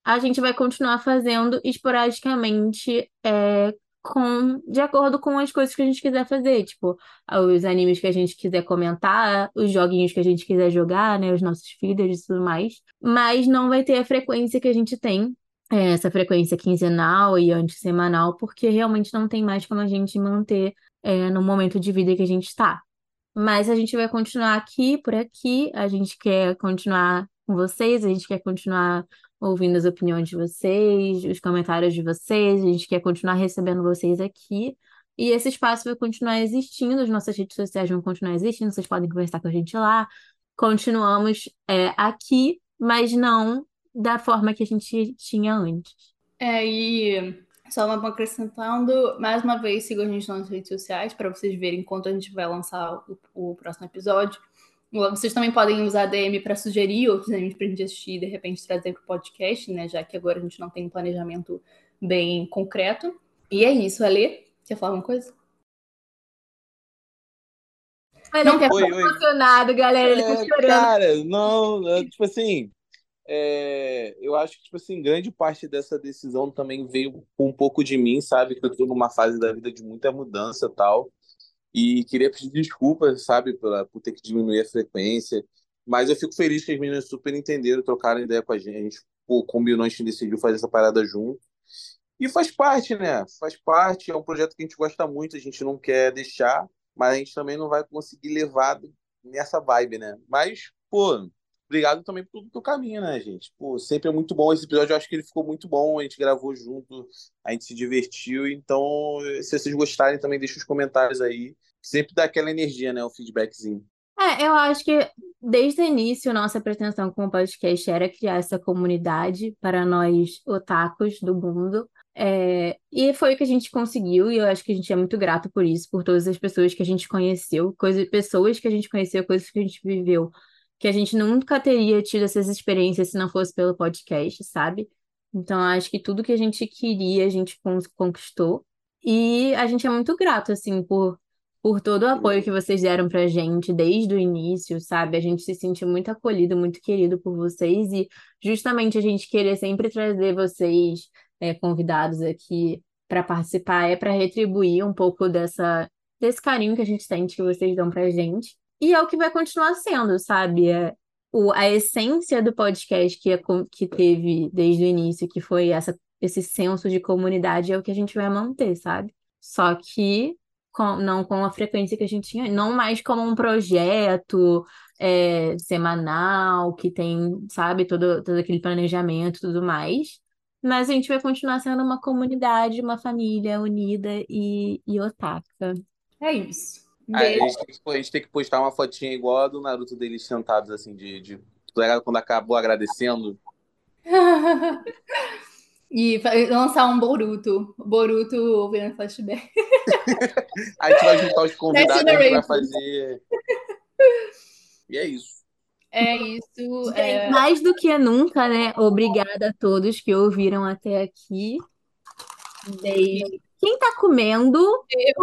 a gente vai continuar fazendo esporadicamente é, com de acordo com as coisas que a gente quiser fazer, tipo, os animes que a gente quiser comentar, os joguinhos que a gente quiser jogar, né, os nossos feeders e tudo mais, mas não vai ter a frequência que a gente tem, é, essa frequência quinzenal e antissemanal, porque realmente não tem mais como a gente manter é, no momento de vida que a gente está. Mas a gente vai continuar aqui, por aqui, a gente quer continuar com vocês, a gente quer continuar ouvindo as opiniões de vocês, os comentários de vocês, a gente quer continuar recebendo vocês aqui. E esse espaço vai continuar existindo, as nossas redes sociais vão continuar existindo, vocês podem conversar com a gente lá. Continuamos é, aqui, mas não da forma que a gente tinha antes. É, e só acrescentando, mais uma vez, sigam a gente nas redes sociais para vocês verem quando a gente vai lançar o, o próximo episódio. Vocês também podem usar a DM para sugerir outros animes para a gente assistir e de repente trazer para o podcast, né? Já que agora a gente não tem um planejamento bem concreto. E é isso, Ale. Quer falar alguma coisa? Ele não quer ficar emocionado, galera. Ele tá é, chorando. Cara, não, é, tipo assim, é, eu acho que, tipo assim, grande parte dessa decisão também veio um pouco de mim, sabe? Que eu tô numa fase da vida de muita mudança e tal. E queria pedir desculpas, sabe, por, por ter que diminuir a frequência. Mas eu fico feliz que as meninas super entenderam, trocaram ideia com a gente. A gente pô, combinou, a gente decidiu fazer essa parada junto. E faz parte, né? Faz parte. É um projeto que a gente gosta muito, a gente não quer deixar, mas a gente também não vai conseguir levar nessa vibe, né? Mas, pô, obrigado também por todo o caminho, né, gente? Pô, sempre é muito bom esse episódio. Eu acho que ele ficou muito bom. A gente gravou junto, a gente se divertiu. Então, se vocês gostarem, também deixa os comentários aí. Sempre dá aquela energia, né? O feedbackzinho. É, eu acho que desde o início, nossa pretensão com o podcast era criar essa comunidade para nós otakus do mundo. É, e foi o que a gente conseguiu, e eu acho que a gente é muito grato por isso, por todas as pessoas que a gente conheceu, coisa, pessoas que a gente conheceu, coisas que a gente viveu que a gente nunca teria tido essas experiências se não fosse pelo podcast, sabe? Então, acho que tudo que a gente queria, a gente conquistou. E a gente é muito grato, assim, por, por todo o apoio que vocês deram pra gente desde o início, sabe? A gente se sentiu muito acolhido, muito querido por vocês. E justamente a gente querer sempre trazer vocês é, convidados aqui para participar é para retribuir um pouco dessa, desse carinho que a gente sente que vocês dão pra gente. E é o que vai continuar sendo, sabe? É, o, a essência do podcast que, é, que teve desde o início, que foi essa, esse senso de comunidade, é o que a gente vai manter, sabe? Só que com, não com a frequência que a gente tinha, não mais como um projeto é, semanal, que tem, sabe, todo, todo aquele planejamento e tudo mais. Mas a gente vai continuar sendo uma comunidade, uma família unida e, e otaka. É isso. Ah, a, gente tem que, a gente tem que postar uma fotinha igual a do Naruto deles sentados, assim, de, de quando acabou agradecendo. (laughs) e lançar um Boruto. Boruto vendo flashback. (laughs) a gente vai juntar os convidados, a gente vai fazer. E é isso. É isso. É... Mais do que nunca, né? Obrigada a todos que ouviram até aqui. Beijo. Quem tá comendo? Eu.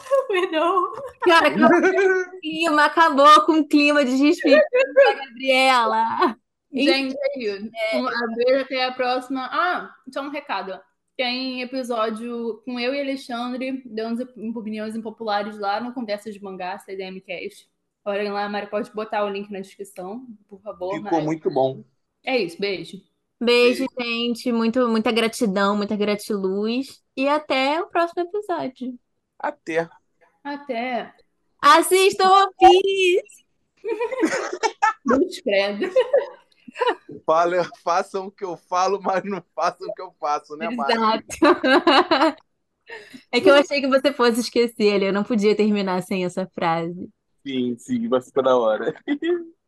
(laughs) Perdão. Cara, acabou com o clima, acabou com o clima de despedir da Gabriela. Gente, é isso. Um beijo, até a próxima. Ah, só um recado. Tem episódio com eu e Alexandre, dando opiniões impopulares lá no Conversa de Mangá, CDMcast. Olhem lá, a Mari pode botar o link na descrição, por favor. Ficou Mari. muito bom. É isso, beijo. Beijo, gente. Muito, muita gratidão, muita gratiluz. E até o próximo episódio. Até. Até. Assistam One Piece! (laughs) Muito credo. Fala, façam o que eu falo, mas não façam o que eu faço, né, Mari? Exato. (laughs) É que eu achei que você fosse esquecer. Eu não podia terminar sem essa frase. Sim, sim, vai ficar da hora. (laughs)